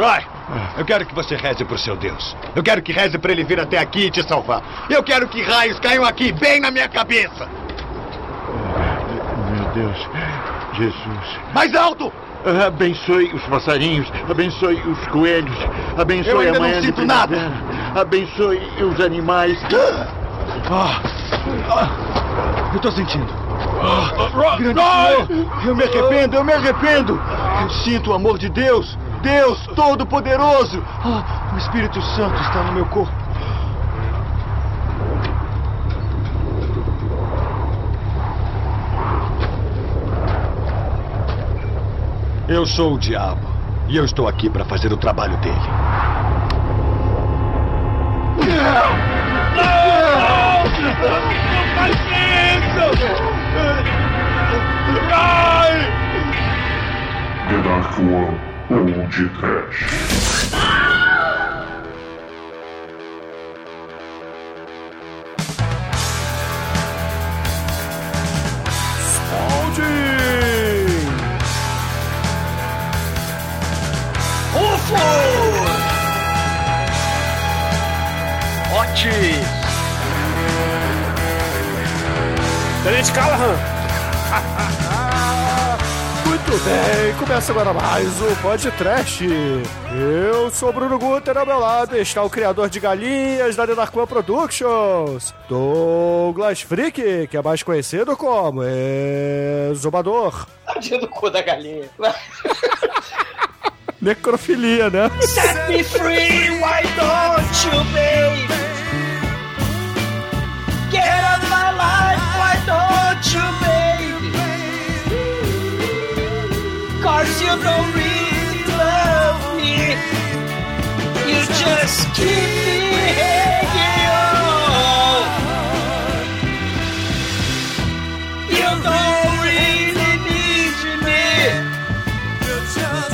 Roy, eu quero que você reze pro seu Deus. Eu quero que reze para ele vir até aqui e te salvar. Eu quero que raios caiam aqui, bem na minha cabeça. Meu Deus, Jesus. Mais alto! Abençoe os passarinhos, abençoe os coelhos, abençoe Eu ainda a manhã não sinto nada. abençoe os animais. Ah, ah, eu tô sentindo. Ah, grande Senhor, eu me arrependo, eu me arrependo. Eu sinto o amor de Deus, Deus Todo-Poderoso. Ah, o Espírito Santo está no meu corpo. Eu sou o diabo e eu estou aqui para fazer o trabalho dele. The Dark One ou de Trash. Otis! Tenente Callahan! Muito bem, começa agora mais o podcast. Eu sou Bruno Guter, ao meu lado está o criador de galinhas da Denarcoa Productions, Douglas Freak, que é mais conhecido como Exumador. Tadinho do cu da galinha. Necrofilia, né? Set me free, why don't you, baby? Get you don't really love me. You just keep me hanging on. You don't really need me.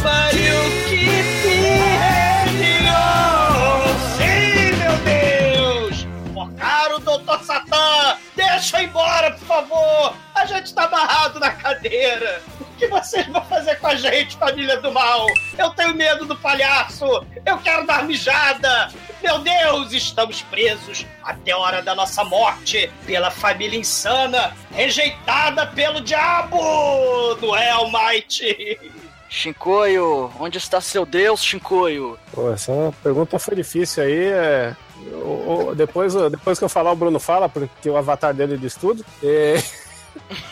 But you keep me hanging on. Sim, meu Deus! Focaram o Doutor Satã! Deixa eu ir embora, por favor! A gente tá amarrado na cadeira! O que vocês vão fazer com a gente, família do mal? Eu tenho medo do palhaço! Eu quero dar mijada! Meu Deus, estamos presos até a hora da nossa morte pela família insana, rejeitada pelo diabo do Hellmite! Shinkoio, onde está seu Deus, Shinkoio? Pô, essa pergunta foi difícil aí. É... o- o- Depois, depois que eu falar, o Bruno fala, porque o avatar dele diz tudo. E...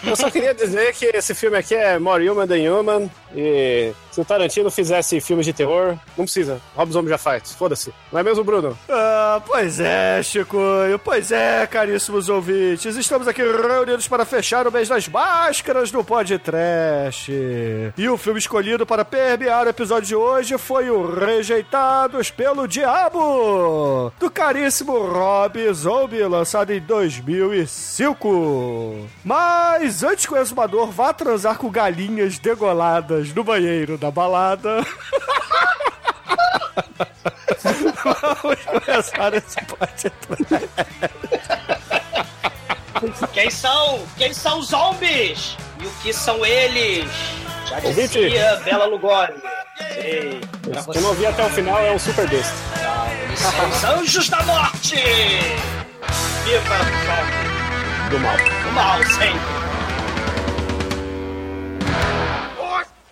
Eu só queria dizer que esse filme aqui é More Human Than Human. E se o Tarantino fizesse filmes de terror, não precisa. Rob Zombie já faz. Foda-se. Não é mesmo, Bruno? Ah, pois é, Chico. Pois é, caríssimos ouvintes. Estamos aqui reunidos para fechar o mês das máscaras do Pod Trash. E o filme escolhido para permear o episódio de hoje foi o Rejeitados pelo Diabo, do caríssimo Rob Zombie, lançado em 2005. Mas antes que o exumador vá transar com galinhas degoladas no banheiro da balada. Vamos começar esse podcast. Quem são? Quem são os zombies? E o que são eles? Já Ouvinte. dizia Bela Lugosi. Ei, Quem não ouvir até o final é um super besta. São os anjos da morte! Viva o! Do mal. O mal sempre!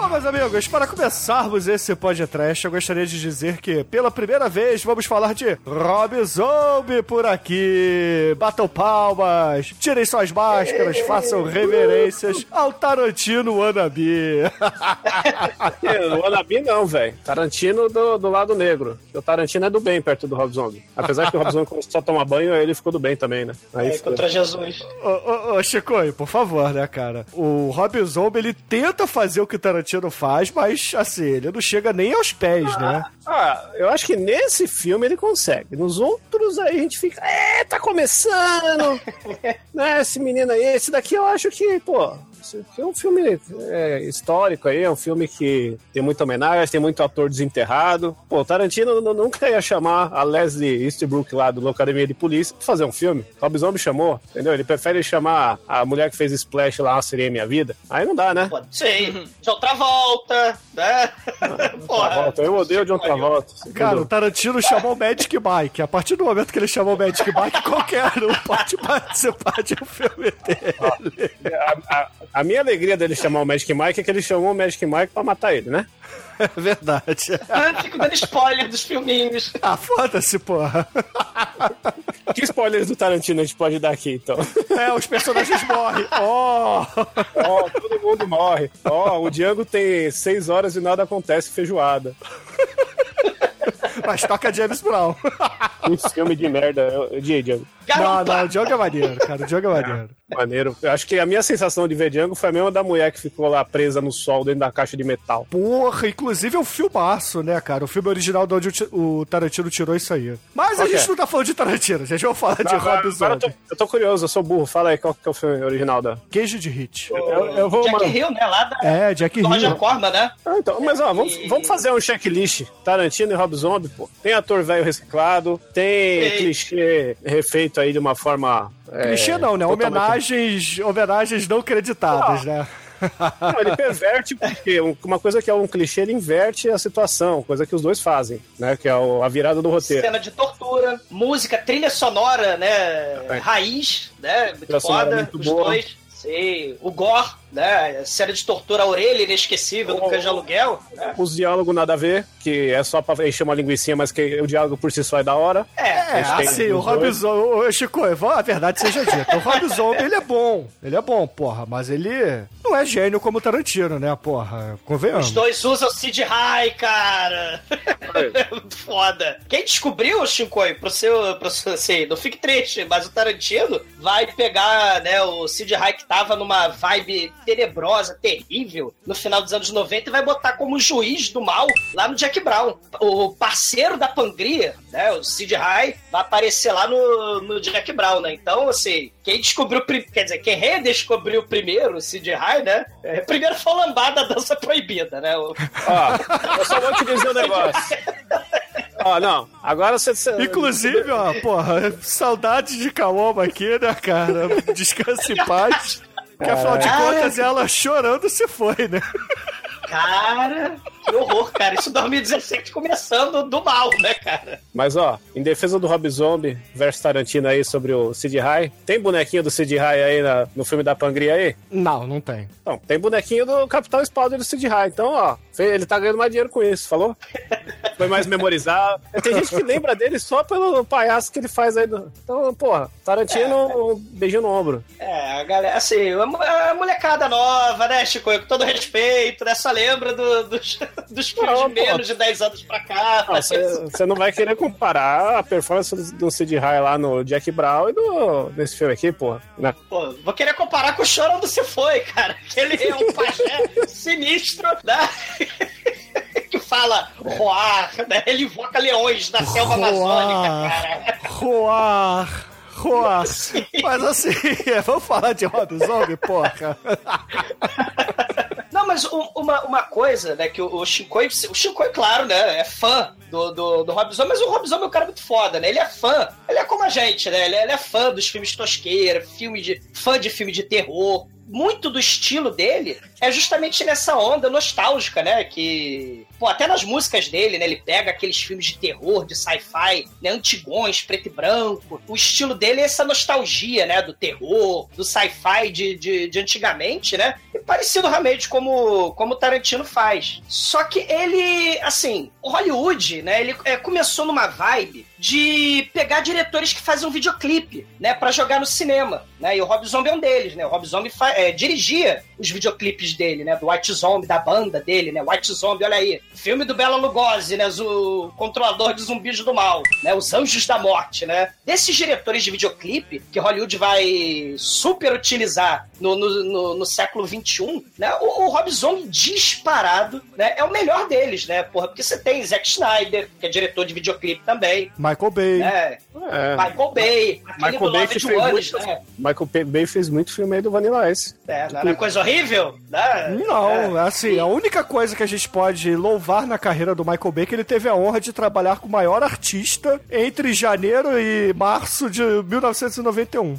Bom, meus amigos, para começarmos esse podcast, eu gostaria de dizer que, pela primeira vez, vamos falar de Rob Zombie por aqui. Batam palmas, tirem suas máscaras, façam reverências ao Tarantino Wannabe. É, Wannabe não, velho. Tarantino do, do lado negro. O Tarantino é do bem perto do Rob Zombie. Apesar que o Rob Zombie começou só tomar banho, ele ficou do bem também, né? Aí é, ficou... contra Jesus. Ô, ô, ô, Chico, por favor, né, cara? O Rob Zombie, ele tenta fazer o que o Tarantino faz, mas, assim, ele não chega nem aos pés, né? Ah, eu acho que nesse filme ele consegue. Nos outros aí a gente fica, é, tá começando. né, esse menino aí, esse daqui eu acho que, pô, é um filme é, histórico aí, é um filme que tem muita homenagem, tem muito ator desenterrado. Pô, o Tarantino nu- nunca ia chamar a Leslie Eastbrook lá do Academia de Polícia pra fazer um filme. Rob Zombie chamou, entendeu? Ele prefere chamar a mulher que fez Splash lá, Seria Minha Vida. Aí não dá, né? De outra volta, né? Porra. Volta, eu odeio de outra volta. Cara, o Tarantino chamou o Magic Mike. A partir do momento que ele chamou o Magic Mike, qualquer um pode participar de um filme dele. A, a- a minha alegria dele chamar o Magic Mike é que ele chamou o Magic Mike pra matar ele, né? É verdade. Ah, Fico dando spoiler dos filminhos. Ah, foda-se, porra. Que spoilers do Tarantino a gente pode dar aqui, então? É, os personagens morrem. Oh! Ó, todo mundo morre. Ó, o Django tem seis horas e nada acontece, feijoada. Mas toca James Brown. Que filme de merda. Eu- Django. Não, Garupa. não, o Django é maneiro, cara. O Django é maneiro. Maneiro. Eu acho que a minha sensação de ver Django foi a mesma da mulher que ficou lá presa no sol dentro da caixa de metal. Porra, inclusive é um filmaço, né, cara? O filme original de onde o Ti- o Tarantino tirou isso aí. Mas a Ok. gente não tá falando de Tarantino, a gente vai falar de Agora- Rob agora eu, Zombie. tô, eu tô curioso, eu sou burro. Fala aí qual que é o filme original da. Queijo de hit. Eu, eu vou. Jack mano- Hill, né? Lá da É, Jack do Roger Hill. Corman, né? Ah, então, mas ó, vamos, vamos fazer um checklist. Tarantino e Rob Zombie, pô. Tem ator velho reciclado, tem Ei. clichê refeito aí de uma forma. é, Clichê não, né? totalmente- Homenagens, homenagens não creditadas, né? Não, ele perverte porque uma coisa que é um clichê, ele inverte a situação, coisa que os dois fazem, né? Que é a virada do roteiro. Cena de tortura, música, trilha sonora, né? Raiz, né? Muito Trilha foda. muito os boa. dois. Sim. O Gore, né? Cena de tortura, a orelha inesquecível do cães de aluguel. Né? Os diálogos nada a ver, que é só pra encher uma linguiça, mas que o diálogo por si só é da hora. É, É, assim, o Rob. Zombie, ô, Chico, a verdade seja dita, o Rob Zombie, ele é bom, ele é bom, porra, mas ele não é gênio como o Tarantino, né, porra, convenhamos. Os dois usam Sid High, cara. É foda. Quem descobriu, Shinkoi, pro seu, pro seu, assim, não fique triste, mas o Tarantino vai pegar, né, o Sid High que tava numa vibe tenebrosa, terrível, no final dos anos 90 e vai botar como juiz do mal lá no Jack Brown. O parceiro da Pangria, né, o Sid High, vai aparecer lá no, no Jack Brown, né? Então, assim, quem descobriu, quer dizer, quem redescobriu primeiro o Sid High, né? é, primeiro foi o lambada da dança proibida, né? O- Ó, eu só vou te dizer um negócio. Ó, não, agora você. você- Inclusive, ó, porra, saudade de Kaoma aqui, né, cara? Descanse em paz. Porque afinal de contas, ela chorando se foi, né? Cara, que horror, cara. Isso 2017 começando do mal, né, cara? Mas ó, em defesa do Rob Zombie versus Tarantino aí sobre o Sid High, tem bonequinho do Sid High aí na- no filme da Pangria aí? Não, não tem. Não, tem bonequinho do Capitão Spaulding do Sid High. Então, ó, ele tá ganhando mais dinheiro com isso, falou? Foi mais memorizado. Tem gente que lembra dele só pelo palhaço que ele faz aí. Do... Então, porra, Tarantino, um beijinho no ombro. É, a galera, assim, a, mo- a molecada nova, né, Chico? Com todo respeito, né? Só lembra do- dos, dos filmes Não, de menos de 10 anos pra cá. Você não vai querer comparar a performance do- Sid High lá no Jack Brown e do, nesse filme aqui, porra. Né? Pô, vou querer comparar com o Chorão do Se Foi, cara. Que ele é um pajé sinistro, né? Fala roar, né? Ele invoca leões da selva amazônica, cara. Roar, roar. Mas assim, vamos falar de Rob Zombie, porra. Não, mas um- uma, uma coisa, né, que o, o Shinkoi, o Shinkoi, claro, né, é fã do, do, do Rob Zombie, mas o Rob Zombie é um cara muito foda, né, ele é fã, ele é como a gente, né, ele é, ele é fã dos filmes tosqueira, filme de, fã de filme de terror, muito do estilo dele é justamente nessa onda nostálgica, né? Que, pô, até nas músicas dele, né? Ele pega aqueles filmes de terror, de sci-fi, né? Antigões, preto e branco. O estilo dele é essa nostalgia, né? Do terror, do sci-fi de, de, de antigamente, né? E parecido realmente como como o Tarantino faz. Só que ele, assim, o Hollywood, né, ele é, começou numa vibe de pegar diretores que fazem um videoclipe, né, para jogar no cinema, né? E o Rob Zombie é um deles, né? O Rob Zombie é, dirigia os videoclipes dele, né, do White Zombie, da banda dele, né? White Zombie, olha aí. Filme do Bela Lugosi, né, o controlador de zumbis do mal, né? Os Anjos da Morte, né? Desses diretores de videoclipe que Hollywood vai super utilizar no, no, no, no século XXI, né? O, o Rob Zombie disparado, né? É o melhor deles, né? Porra, porque você tem Zack Snyder, que é diretor de videoclipe também. Michael Bay. Né? É. Michael Bay. aquele Michael Bay fez Wallace, muito, né? Michael Bay fez muito filme aí do Vanilla Ice. É, não era coisa horrível? Né? Não, É. assim, a única coisa que a gente pode louvar na carreira do Michael Bay que ele teve a honra de trabalhar com o maior artista entre janeiro e março de 1991.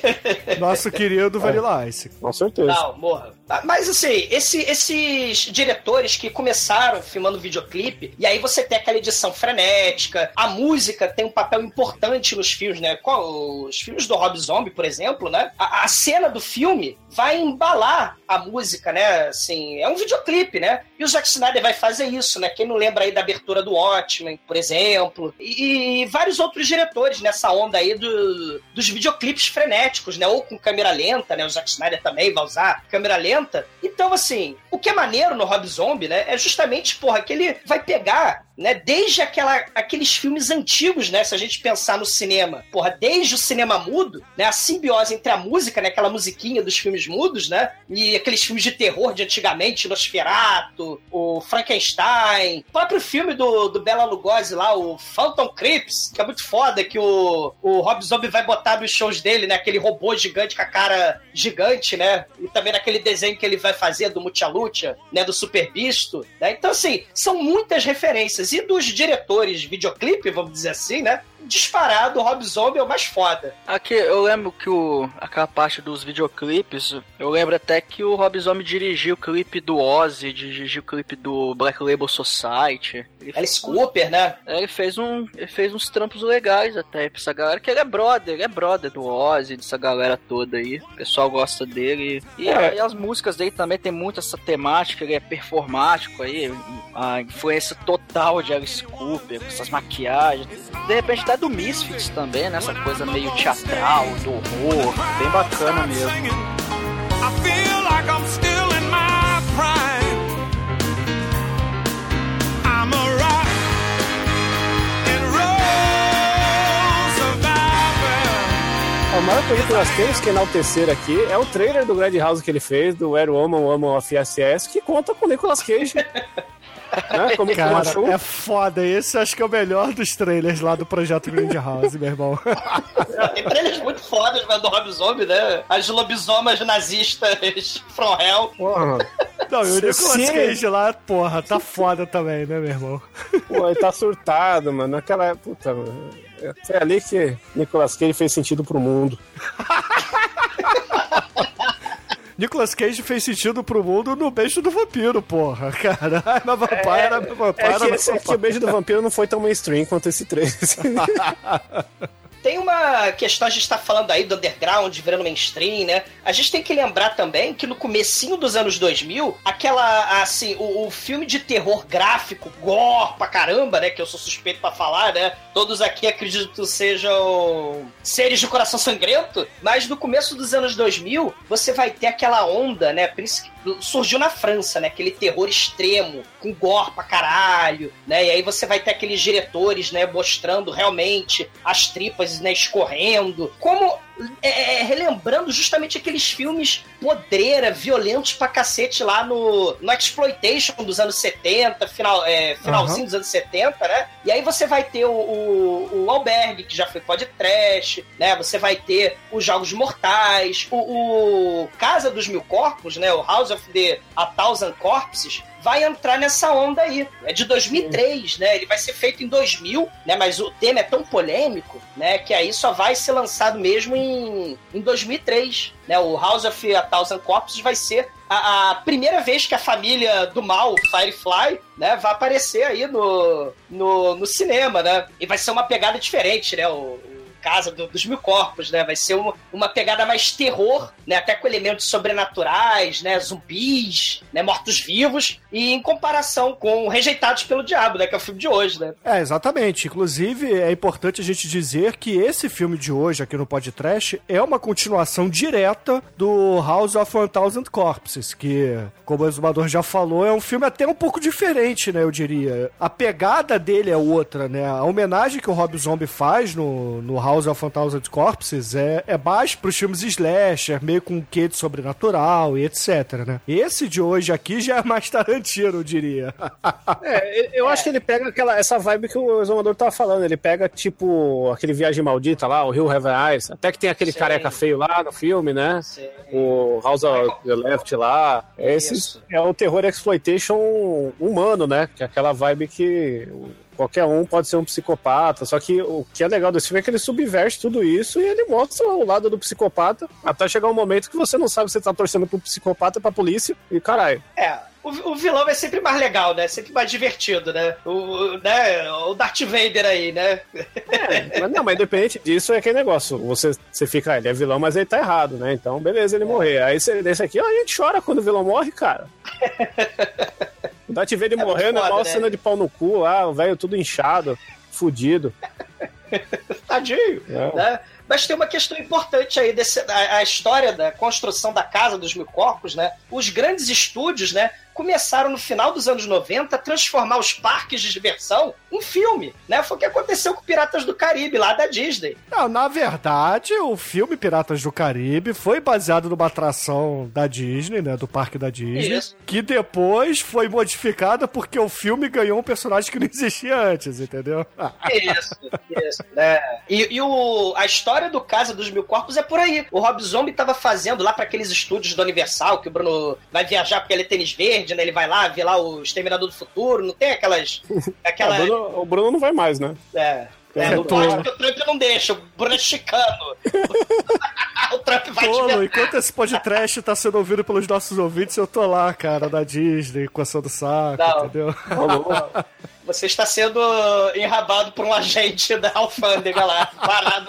Nosso querido Vanilla Ice. Com certeza. Não, morra. Ah, Mas assim, esse- esses diretores que começaram filmando videoclipe, e aí você tem aquela edição frenética, a música tem um papel importante nos filmes, né? Os filmes do Rob Zombie, por exemplo, né? A, a cena do filme vai embalar a música, né? Assim, é um videoclipe, né? E o Zack Snyder vai fazer isso, né? Quem não lembra aí da abertura do Watchmen, por exemplo, e, e vários outros diretores nessa onda aí do- dos videoclipes frenéticos, né? Ou com câmera lenta, né? O Zack Snyder também vai usar câmera lenta. Então, assim, o que é maneiro no Rob Zombie, né? É justamente, porra, que ele vai pegar né, desde aquela, aqueles filmes antigos, né, se a gente pensar no cinema, porra, desde o cinema mudo, né, a simbiose entre a música, né, aquela musiquinha dos filmes mudos, né, e aqueles filmes de terror de antigamente, Nosferatu, o Frankenstein, o próprio filme do, do Bela Lugosi lá, o Phantom Crips, que é muito foda, que o, o Rob Zombie vai botar nos shows dele, né, aquele robô gigante com a cara gigante, né, e também naquele desenho que ele vai fazer do Mucha Lucha, né, do Super Bisto, né, então assim, são muitas referências, e dos diretores de videoclipe, vamos dizer assim, né, disparado, o Rob Zombie é o mais foda. Aqui, eu lembro que o, aquela parte dos videoclipes, eu lembro até que o Rob Zombie dirigiu o clipe do Ozzy, dirigiu o clipe do Black Label Society. Ele, Alice Cooper, né? É, ele fez, um, ele fez uns trampos legais até pra essa galera, que ele é brother, ele é brother do Ozzy, dessa galera toda aí. O pessoal gosta dele. E, É. e as músicas dele também tem muito essa temática, ele é performático aí, a influência total de Alice Cooper, com essas maquiagens. De repente até do Misfits também, né? Essa coisa meio teatral, do horror, bem bacana mesmo. I feel like I'm still in my prime. I'm a rock and roll survivor. A maior coisa que nós temos que enaltecer aqui é o trailer do Grand House que ele fez, do Where Woman Woman of SS, que conta com o Nicolas Cage. né? Como que Cara, achou? é foda. Esse acho que é o melhor dos trailers lá do projeto Grand House, meu irmão. Tem trailers muito fodas né, do Rob Zombie, né? As lobisomas nazistas from hell. Porra, Não, e o Nicolas Cage lá, porra, tá foda também, né, meu irmão? pô, ele tá surtado, mano. Naquela. Puta, mano. Foi ali que Nicolas Cage fez sentido pro mundo. Nicolas Cage fez sentido pro mundo no beijo do vampiro, porra. Caralho, na vampira, na vampira, É que, na esse, é que o beijo do vampiro não foi tão mainstream quanto esse trailer. Tem uma questão, a gente tá falando aí do underground virando mainstream, né? A gente tem que lembrar também que no comecinho dos anos 2000, aquela, assim, o, o filme de terror gráfico, gore pra caramba, né? Que eu sou suspeito pra falar, né? Todos aqui acredito sejam seres de coração sangrento, mas no começo dos anos 2000, você vai ter aquela onda, né? Surgiu na França, né? Aquele terror extremo, com gore pra caralho, né? E aí você vai ter aqueles diretores, né? Mostrando realmente as tripas, né? Escorrendo. Como é, é, relembrando justamente aqueles filmes podreira, violentos pra cacete lá no, no Exploitation dos anos 70, final, é, finalzinho dos anos 70, né? E aí você vai ter o, o, o Albergue, que já foi podcast, né? Você vai ter os Jogos Mortais, o, o Casa dos Mil Corpos, né? O House of the A Thousand Corpses, vai entrar nessa onda aí. É de 2003, né? Ele vai ser feito em 2000, né? Mas o tema é tão polêmico, né? Que aí só vai ser lançado mesmo em, em 2003, né? O House of a Thousand Corpses vai ser a, a primeira vez que a família do mal, Firefly, né? Vai aparecer aí no, no, no cinema, né? E vai ser uma pegada diferente, né? O, Casa do- dos Mil Corpos, né? Vai ser uma, uma pegada mais terror, né? Até com elementos sobrenaturais, né? Zumbis, né? Mortos-vivos, e em comparação com Rejeitados pelo Diabo, né? Que é o filme de hoje, né? É, exatamente. Inclusive, é importante a gente dizer que esse filme de hoje aqui no Podcast é uma continuação direta do House of 1000 Corpses, que, como o exumador já falou, é um filme até um pouco diferente, né, eu diria. A pegada dele é outra, né? A homenagem que o Rob Zombie faz no, no House of 1000 Corpses é, é mais pros filmes slasher, meio com um quê de sobrenatural e etc, né? Esse de hoje aqui já é mais Tarantino, eu diria. É, eu acho que ele pega aquela, essa vibe que o Exumador tava falando. Ele pega, tipo, aquele Viagem Maldita lá, o Rio Heaven Eyes. Até que tem aquele Sim. careca feio lá no filme, né? Sim. O House of the Left lá. Esse Isso. é o terror exploitation humano, né? Que é aquela vibe que qualquer um pode ser um psicopata. Só que o que é legal desse filme é que ele subverte tudo isso e ele mostra o lado do psicopata até chegar um momento que você não sabe se você tá torcendo pro psicopata, pra polícia e caralho. É, o, vilão é sempre mais legal, né? Sempre mais divertido, né? O, né? o Darth Vader aí, né? É, mas não, mas independente disso, é aquele negócio. Você, você fica, ah, ele é vilão, mas ele tá errado, né? Então, beleza, ele morrer. Aí você, desse aqui, ó, a gente chora quando o vilão morre, cara. O Darth Vader É morrendo é foda, maior né? cena de pau no cu lá, o velho tudo inchado, fudido. Tadinho, É. né? Mas tem uma questão importante aí, desse, a, a história da construção da Casa dos Mil Corpos, né? Os grandes estúdios, né? Começaram no final dos anos 90 a transformar os parques de diversão em filme, né? Foi o que aconteceu com Piratas do Caribe, lá da Disney. Não, na verdade, o filme Piratas do Caribe foi baseado numa atração da Disney, né? Do parque da Disney. Isso. Que depois foi modificada porque o filme ganhou um personagem que não existia antes, entendeu? Isso, isso, né? E, e o, a história do Casa dos Mil Corpos é por aí. O Rob Zombie tava fazendo lá para aqueles estúdios da Universal, que o Bruno vai viajar porque ele é tênis verde, né? Ele vai lá ver lá o Exterminador do Futuro, não tem aquelas. Aquela, O, Bruno, o Bruno não vai mais, né? É. É, É, não pode, porque o Trump não deixa, o Bruno é chicano. o Trump vai te Tolo, ver. enquanto esse podcast tá sendo ouvido pelos nossos ouvintes, eu tô lá, cara, da Disney, coçando o saco, Não. entendeu? Você está sendo enrabado por um agente da alfândega lá, parado,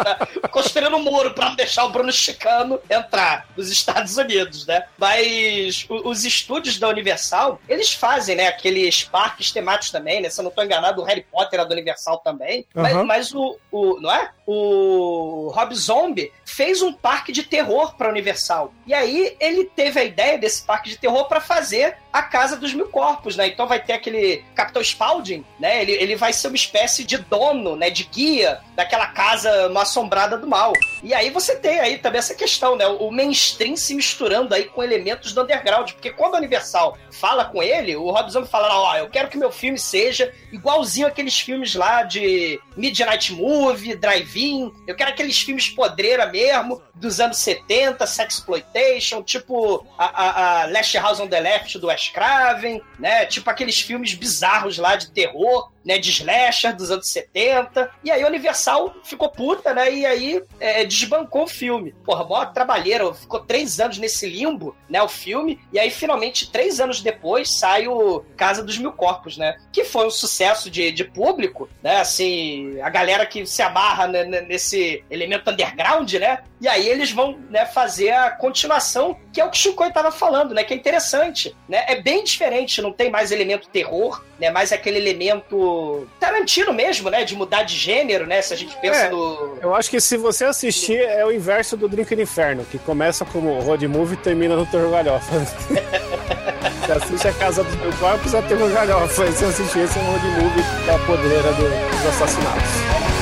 construindo um muro para não deixar o Bruno Chicano entrar nos Estados Unidos, né? Mas os estúdios da Universal, eles fazem, né, aqueles parques temáticos também, né? Se eu não estou enganado, o Harry Potter é da Universal também. Mas, Aham. mas o, o. Não é? O Rob Zombie fez um parque de terror para Universal. E aí ele teve a ideia desse parque de terror para fazer a Casa dos Mil Corpos, né? Então vai ter aquele Capitão Spaulding, né? Ele, ele vai ser uma espécie de dono, né? De guia daquela casa assombrada do mal. E aí você tem aí também essa questão, né? O mainstream se misturando aí com elementos do underground. Porque quando a Universal fala com ele, o Rob Zombie fala, ó, eu quero que meu filme seja igualzinho aqueles filmes lá de Midnight Movie, Eu quero aqueles filmes podreira mesmo, dos anos 70, Sexploitation, tipo a, a, a Last House on the Left do Wes Craven, né? Tipo aqueles filmes bizarros lá de terror, né? De slasher dos anos 70. E aí Universal ficou puta, né? E aí é, desbancou o filme. Porra, mó trabalheira, ficou três anos nesse limbo, né? O filme. E aí, finalmente, três anos depois, sai o Casa dos Mil Corpos, né? Que foi um sucesso de, de público, né? Assim, a galera que se amarra né, nesse elemento underground, né? E aí eles vão né, fazer a continuação, que é o que o Chico tava falando, né? Que é interessante, né? É bem diferente, não tem mais elemento terror, né? Mais aquele elemento Tarantino mesmo, né? De mudar de gênero, né? Se a gente pensa É. no... Eu acho que se você assistir, é o inverso do Drink no Inferno, que começa como road movie e termina no Terror Galhofa. Você assiste a Casa dos Mil Corpos, é Terror Galhofa. E se assistir esse é um road movie da podreira do- dos assassinatos.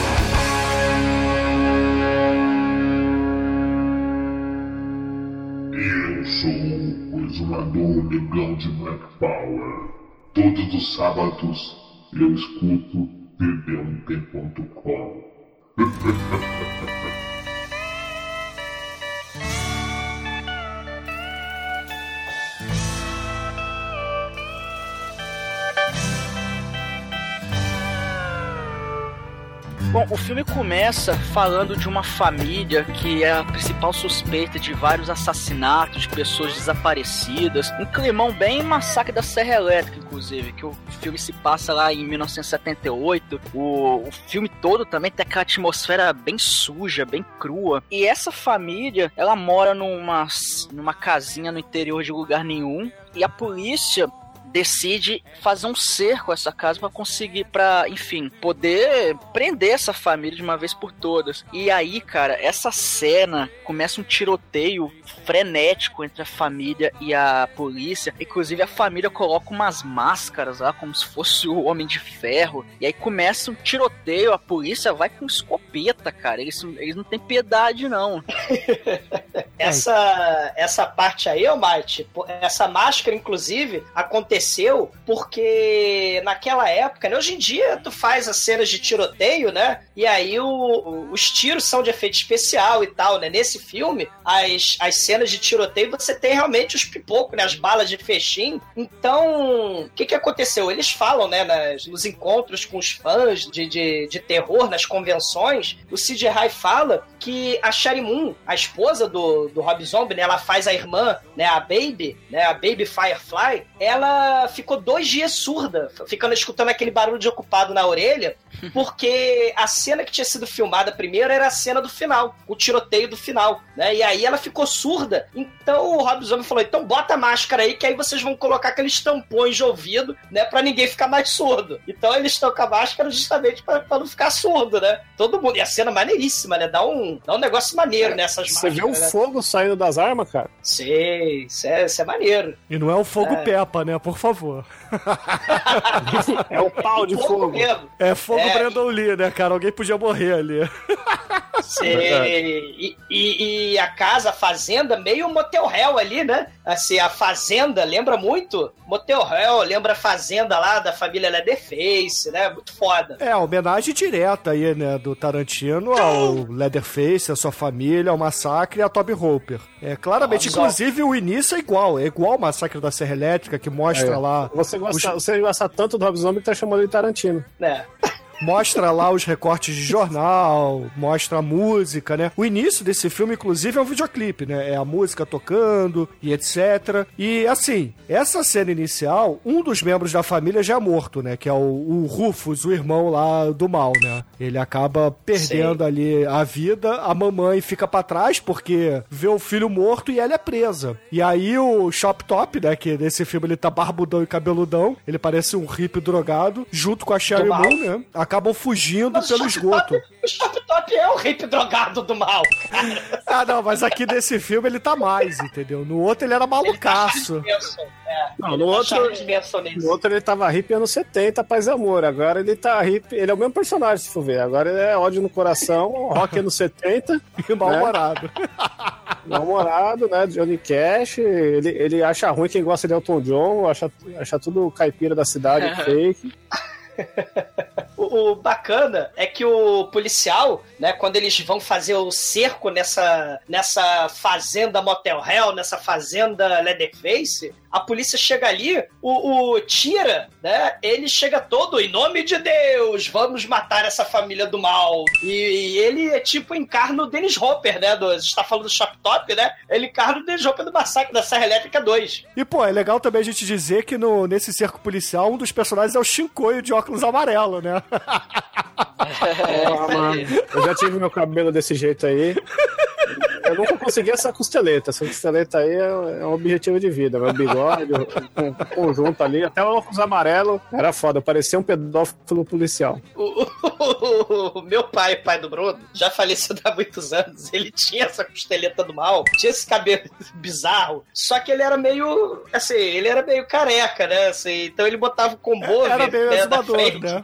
O exumador negão de Black Power. Todos os sábados eu escuto td1tem.com. Bom, o filme começa falando de uma família que é a principal suspeita de vários assassinatos de pessoas desaparecidas. Um climão bem massacre da Serra Elétrica, inclusive, que o filme se passa lá em 1978. O, o filme todo também tem aquela atmosfera bem suja, bem crua. E essa família, ela mora numa, numa casinha no interior de lugar nenhum. E a polícia decide fazer um cerco a essa casa para conseguir, para enfim, poder prender essa família de uma vez por todas. E aí, cara, essa cena começa um tiroteio frenético entre a família e a polícia. Inclusive, a família coloca umas máscaras lá, como se fosse o Homem de Ferro. E aí começa um tiroteio, a polícia vai com escopeta, cara. Eles, eles não têm piedade, não. essa, essa parte aí, ô Mate, essa máscara, inclusive, aconteceu porque naquela época, né? Hoje em dia, tu faz as cenas de tiroteio, né? E aí o, o, os tiros são de efeito especial e tal, né? Nesse filme, as, as cenas de tiroteio, você tem realmente os pipocos, né? As balas de fechim. Então, o que que aconteceu? Eles falam, né? Nas, nos encontros com os fãs de, de, de terror, nas convenções, o Sid Rai fala que a Sherry Moon, a esposa do, do Rob Zombie, né? Ela faz a irmã, né? A Baby, né? A Baby Firefly. Ela ficou dois dias surda, ficando escutando aquele barulho de ocupado na orelha, porque a cena que tinha sido filmada primeiro era a cena do final, o tiroteio do final, né? E aí ela ficou surda. Então o Rob Zombie falou: então bota a máscara aí, que aí vocês vão colocar aqueles tampões de ouvido, né? Pra ninguém ficar mais surdo. Então eles estão com a máscara justamente pra, pra não ficar surdo, né? Todo mundo. E a cena maneiríssima, né? Dá um, dá um negócio maneiro nessas Você máscaras. vê o né? fogo saindo das armas, cara? Sei, isso é, isso é maneiro. E não é o fogo É. Peppa, né? Por favor. É o pau de Fogo fogo. mesmo. É fogo É. Brandon Lee, né, cara? Alguém podia morrer ali. Sei. E, e, e a casa, a fazenda, meio motel hell ali, né? Assim, a fazenda lembra muito motel hell, lembra a fazenda lá da família Leatherface, né? Muito foda. É, homenagem direta aí, né, do Tarantino ao Leatherface, a sua família, ao Massacre e a Toby Hooper. É, claramente, Nossa. inclusive, o início é igual. É igual ao Massacre da Serra Elétrica, que mostra É. lá... Você gosta, os- você gosta tanto do Rob Zombie que tá chamando de Tarantino. Né? Mostra lá os recortes de jornal, mostra a música, né? O início desse filme, inclusive, é um videoclipe, né? É a música tocando e etc. E assim, essa cena inicial, um dos membros da família já é morto, né? Que é o, o Rufus, o irmão lá do mal, né? Ele acaba perdendo ali a vida, a mamãe fica pra trás porque vê o filho morto e ela é presa. E aí o Shop Top, né? Que nesse filme ele tá barbudão e cabeludão, ele parece um hippie drogado, junto com a Sherry. Moon, né? Acabam fugindo Mas pelo esgoto. O Shop Top é o hippie drogado do mal. Ah, não, mas aqui nesse filme ele tá mais, entendeu? No outro ele era malucaço. Manson, é. Não, no outro, Manson nesse. no outro ele tava hippie anos 70, paz e amor. Agora ele tá hippie, ele é o mesmo personagem, se for ver. Agora ele é ódio no coração, rock anos 70, E mal-humorado. namorado, né? Johnny Cash. Ele, ele acha ruim quem gosta de Elton John, acha, acha tudo caipira da cidade, fake. O, bacana é que o policial, né, quando eles vão fazer o cerco nessa, nessa fazenda Motel Hell, nessa fazenda Leatherface, a polícia chega ali, o, o Tira, né, ele chega todo em nome de Deus, vamos matar essa família do mal. E, e ele é tipo encarna o Dennis Hopper, né, do, a gente tá falando do Shop Top, né, ele encarna o Dennis Hopper do Massacre da Serra Elétrica 2. E, pô, é legal também a gente dizer que no, nesse cerco policial, um dos personagens é o Shinkoio de óculos amarelo, né? Ah, mano, eu já tive meu cabelo desse jeito aí. Eu nunca consegui essa costeleta. Essa costeleta aí é, é um objetivo de vida. Meu bigode, um, conjunto ali, até o óculos amarelo. Era foda, parecia um pedófilo policial. O, o- o meu pai, pai do Bruno, já faleceu há muitos anos. Ele tinha essa costeleta do mal, tinha esse cabelo bizarro. Só que ele era meio. Assim, ele era meio careca, né? Assim, então ele botava o combo Era meio né, na exumador, frente. né?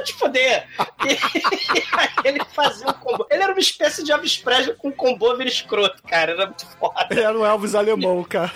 Te foder. E aí ele fazia um combo. Ele era uma espécie de Elvis Presley com um combo escroto, cara. Era muito foda. Ele era um Elvis alemão, cara.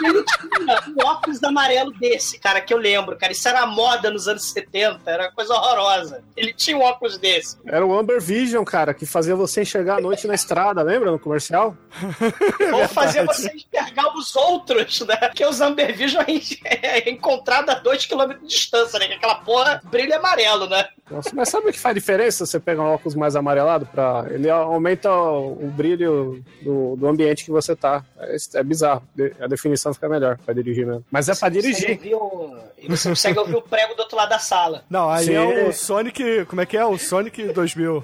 E ele tinha um óculos amarelo desse, cara, que eu lembro, cara. Isso era moda nos anos 70, era uma coisa horrorosa. Ele tinha um óculos desse. Era o Amber Vision, cara, que fazia você enxergar a noite na estrada, lembra no comercial? Ou fazia você enxergar os outros, né? Que o Amber Vision é encontrado a 2km de distância, né? Que aquela porra brilha amarelo, né? Nossa, mas sabe o que faz diferença você pegar um óculos mais amarelado? Pra... Ele aumenta o, o brilho do, do ambiente que você tá. É, é bizarro. A definição fica melhor pra dirigir mesmo. Mas é pra Você dirigir. ouvir o- E você consegue ouvir o prego do outro lado da sala. Não, aí Sim. é o Sonic. Como é que é? O Sonic 2000.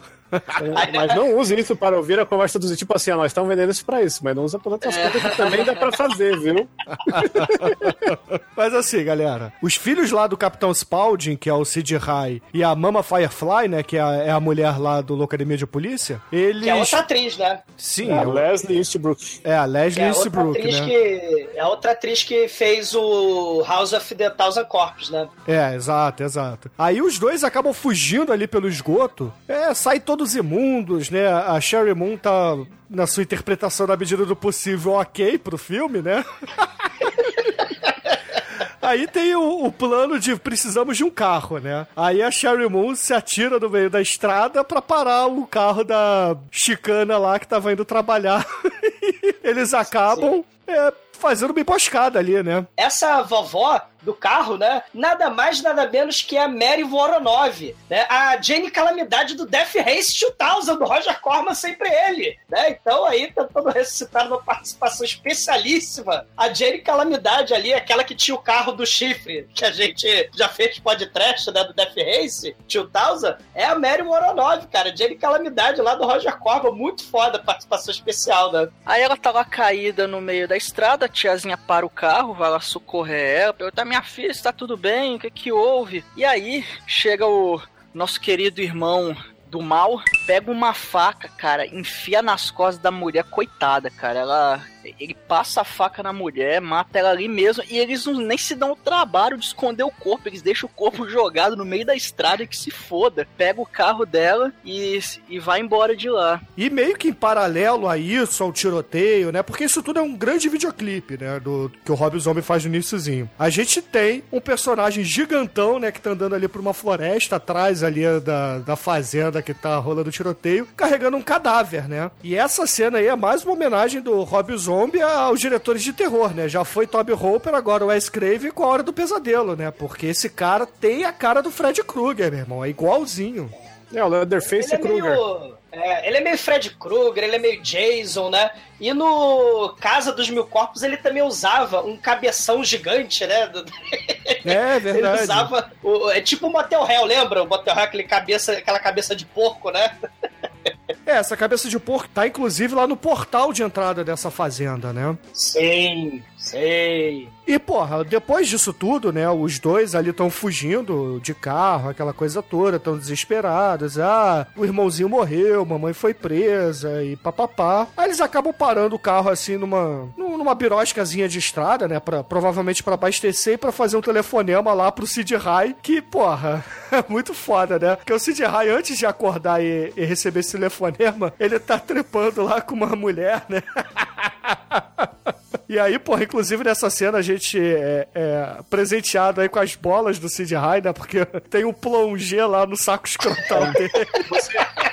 Mas não use isso para ouvir a conversa dos tipo assim, ó, nós estamos vendendo isso pra isso, mas não usa para outras coisas que também dá pra fazer, viu? Mas assim, galera, os filhos lá do Capitão Spaulding, que é o Sid High, e a Mama Firefly, né, que é a, é a mulher lá do Loucademia de Polícia, eles... Que é outra atriz, né? Sim, É, é, o- Leslie Eastbrook. é a Que Leslie é outra Eastbrook, atriz né? que. É outra atriz que fez o House of the Thousand Corpos, né? É, exato, exato. Aí os dois acabam fugindo ali pelo esgoto. É, saem todos imundos, né? A Sherry Moon tá, na sua interpretação, na medida do possível, ok pro filme, né? Aí tem o, o plano de precisamos de um carro, né? Aí a Sherry Moon se atira no meio da estrada pra parar o carro da chicana lá que tava indo trabalhar. Eles acabam é, fazendo uma emboscada ali, né? Essa vovó do carro, né? Nada mais, nada menos que a Mary Voronov, né? A Jane Calamidade do Death Race 2000, do Roger Corman, sempre ele, né? Então aí, tentando ressuscitar uma participação especialíssima, a Jane Calamidade ali, aquela que tinha o carro do chifre, que a gente já fez podcast, né? Do Death Race 2000, é a Mary Voronov, cara. Jane Calamidade lá do Roger Corman, muito foda a participação especial, né? Aí ela tá lá caída no meio da estrada, a tiazinha para o carro, vai lá socorrer ela, pergunta, minha filha, está tudo bem? O que que houve? E aí chega o nosso querido irmão do mal, pega uma faca, cara, enfia nas costas da mulher, coitada, cara. Ela. Ele passa a faca na mulher, mata ela ali mesmo, e eles não, nem se dão o trabalho de esconder o corpo, eles deixam o corpo jogado no meio da estrada que se foda. Pega o carro dela e, e vai embora de lá. E meio que em paralelo a isso, ao tiroteio, né? Porque isso tudo é um grande videoclipe, né? Do que o Rob Zombie faz no iníciozinho. A gente tem um personagem gigantão, né? Que tá andando ali por uma floresta atrás ali da, da fazenda que tá rolando o tiroteio, carregando um cadáver, né? E essa cena aí é mais uma homenagem do Rob Zombie aos diretores de terror, né? Já foi Toby Hooper, agora o Wes Craven com a Hora do Pesadelo, né? Porque esse cara tem a cara do Fred Krueger, meu irmão. É igualzinho. É, o Leatherface Ele e é Krueger. meio. É, ele é meio Fred Krueger, ele é meio Jason, né? E no Casa dos Mil Corpos ele também usava um cabeção gigante, né? É Ele verdade. usava. o- é tipo o Motel Hell, lembra? O Motel Hell, aquele cabeça, aquela cabeça de porco, né? É, essa cabeça de porco tá inclusive lá no portal de entrada dessa fazenda, né? Sim, sei. E, porra, depois disso tudo, né, os dois ali estão fugindo de carro, aquela coisa toda, estão desesperados. Ah, o irmãozinho morreu, mamãe foi presa e papapá. Aí eles acabam parando o carro assim numa, num- numa biroscazinha de estrada, né, pra, provavelmente pra abastecer e pra fazer um telefonema lá pro Sid High, que, porra, é muito foda, né? Porque o Sid High, antes de acordar e, e receber esse telefonema, ele tá trepando lá com uma mulher, né? E aí, porra, inclusive nessa cena a gente é, é presenteado aí com as bolas do Sid High, né? Porque tem um plongé lá no saco escrotal dele.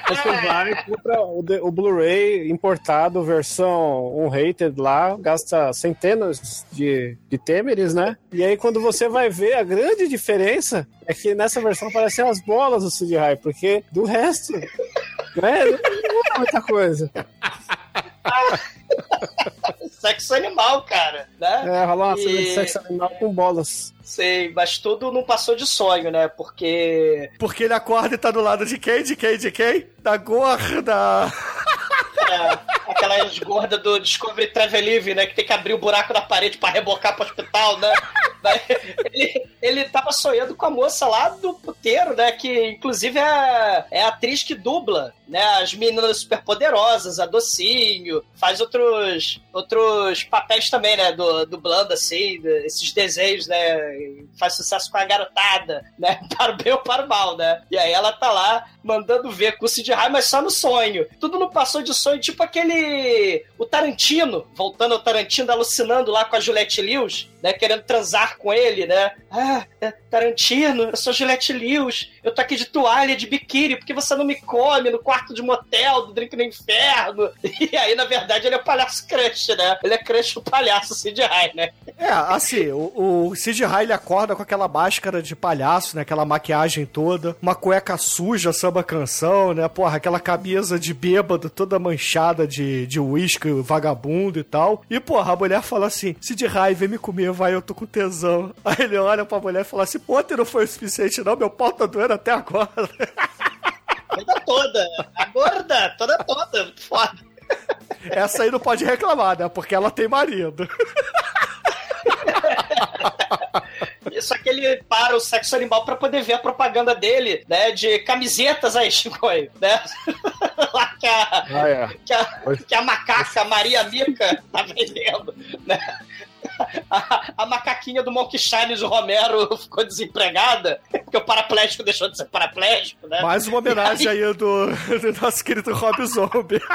Você vai e compra o, o Blu-ray importado, versão unrated lá, gasta centenas de, de têmeres, né? E aí quando você vai ver, a grande diferença é que nessa versão aparecem as bolas do Sid High, porque do resto, né? Não é muita coisa. Sexo animal, cara, né? É, rolar uma E- cena de sexo animal com bolas. Sei, mas tudo não passou de sonho, né? Porque Porque ele acorda e tá do lado de quem? De quem? De quem? Da gorda. é, aquelas gordas do Discovery Travel né? Que tem que abrir o buraco na parede pra rebocar pro hospital, né? Ele, ele tava sonhando com a moça lá do puteiro, né? Que inclusive é, é a atriz que dubla, né? As meninas superpoderosas, a Docinho, faz outros, outros papéis também, né? Do, dublando assim, de- esses desenhos, né? Faz sucesso com a garotada, né? Para o bem ou para o mal, né? E aí ela tá lá mandando ver com o Sid High, mas só no sonho. Tudo não passou de sonho, tipo aquele. O Tarantino, voltando ao Tarantino, alucinando lá com a Juliette Lewis, né? Querendo transar com ele, né? Ah, é, Tarantino, eu sou Juliette Lewis, eu tô aqui de toalha, de biquíni, porque você não me come no quarto de motel do Drink no Inferno. E aí, na verdade, ele é o palhaço crush, né? Ele é crush o palhaço Sid High, né? É, assim, o, o Sid High ele acorda com aquela máscara de palhaço, né? Aquela maquiagem toda, uma cueca suja, samba canção, né? Porra, aquela camisa de bêbado toda manchada de de uísque, vagabundo e tal. E, porra, a mulher fala assim: Sid High, vem me comer, vai, eu tô com tesão. Aí ele olha pra mulher e fala assim: ontem não foi o suficiente, não, meu pau tá doendo até agora. Toda toda. A gorda, toda toda. Muito foda. Essa aí não pode reclamar, né? Porque ela tem marido. Só que ele para o sexo animal pra poder ver a propaganda dele, né? De camisetas aí, Chico, aí, né? Lá que a, Ah, é. que a, que a macaca Maria Mica tá vendendo, né? A, a macaquinha do Monkey Shines Romero ficou desempregada, porque o paraplégico deixou de ser paraplégico, né? Mais uma homenagem aí do, do nosso querido Rob Zombie.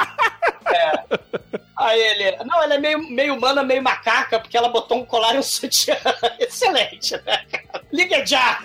Aí ele. Não, ela é meio, meio humana, meio macaca, porque ela botou um colar e um sutiã. Excelente, né? Liga já!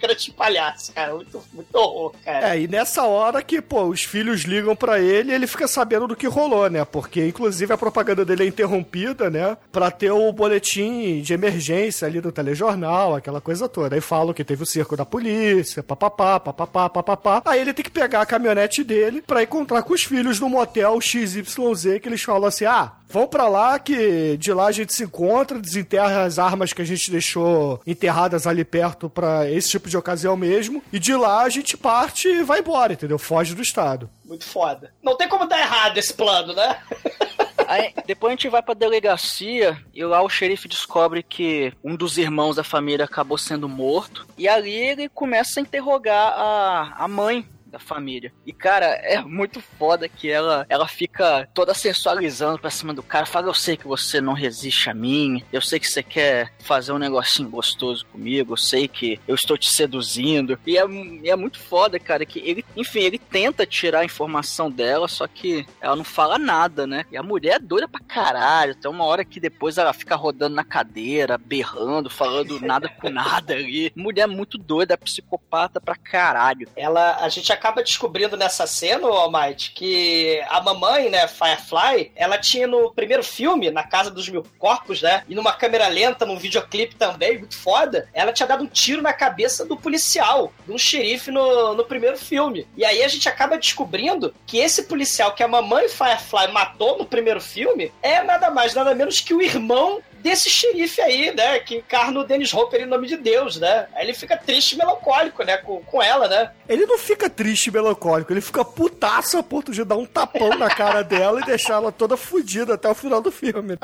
Grande palhaço, cara. Muito, muito horror, cara. É, e nessa hora que, pô, os filhos ligam pra ele e ele fica sabendo do que rolou, né? Porque, inclusive, a propaganda dele é interrompida, né? Pra ter o boletim de emergência ali do telejornal, aquela coisa toda. Aí falam que teve o circo da polícia, papapá, papapá, papapá. Aí ele tem que pegar a caminhonete dele pra encontrar com os filhos no motel XYZ, que eles falam assim, ah... Vão pra lá que de lá a gente se encontra, desenterra as armas que a gente deixou enterradas ali perto pra esse tipo de ocasião mesmo. E de lá a gente parte e vai embora, entendeu? Foge do estado. Muito foda. Não tem como dar errado esse plano, né? Aí, depois a gente vai pra delegacia e lá o xerife descobre que um dos irmãos da família acabou sendo morto. E ali ele começa a interrogar a, a mãe da família. E, cara, é muito foda que ela, ela fica toda sensualizando pra cima do cara. Fala, eu sei que você não resiste a mim. Eu sei que você quer fazer um negocinho gostoso comigo. Eu sei que eu estou te seduzindo. E é, é muito foda, cara, que ele, enfim, ele tenta tirar a informação dela, só que ela não fala nada, né? E a mulher é doida pra caralho. Tem uma hora que depois ela fica rodando na cadeira, berrando, falando nada com nada ali. Mulher muito doida, psicopata pra caralho. Ela, a gente acaba descobrindo nessa cena, o Almighty, que a mamãe, né, Firefly, ela tinha no primeiro filme, na Casa dos Mil Corpos, né, e numa câmera lenta, num videoclipe também, muito foda, ela tinha dado um tiro na cabeça do policial, de um xerife no, no primeiro filme. E aí a gente acaba descobrindo que esse policial que a mamãe Firefly matou no primeiro filme é nada mais, nada menos que o irmão desse xerife aí, né? Que encarna o Dennis Hopper em nome de Deus, né? Aí ele fica triste e melancólico, né? Com, com ela, né? Ele não fica triste e melancólico, ele fica putaço a ponto de dar um tapão na cara dela e deixar ela toda fodida até o final do filme.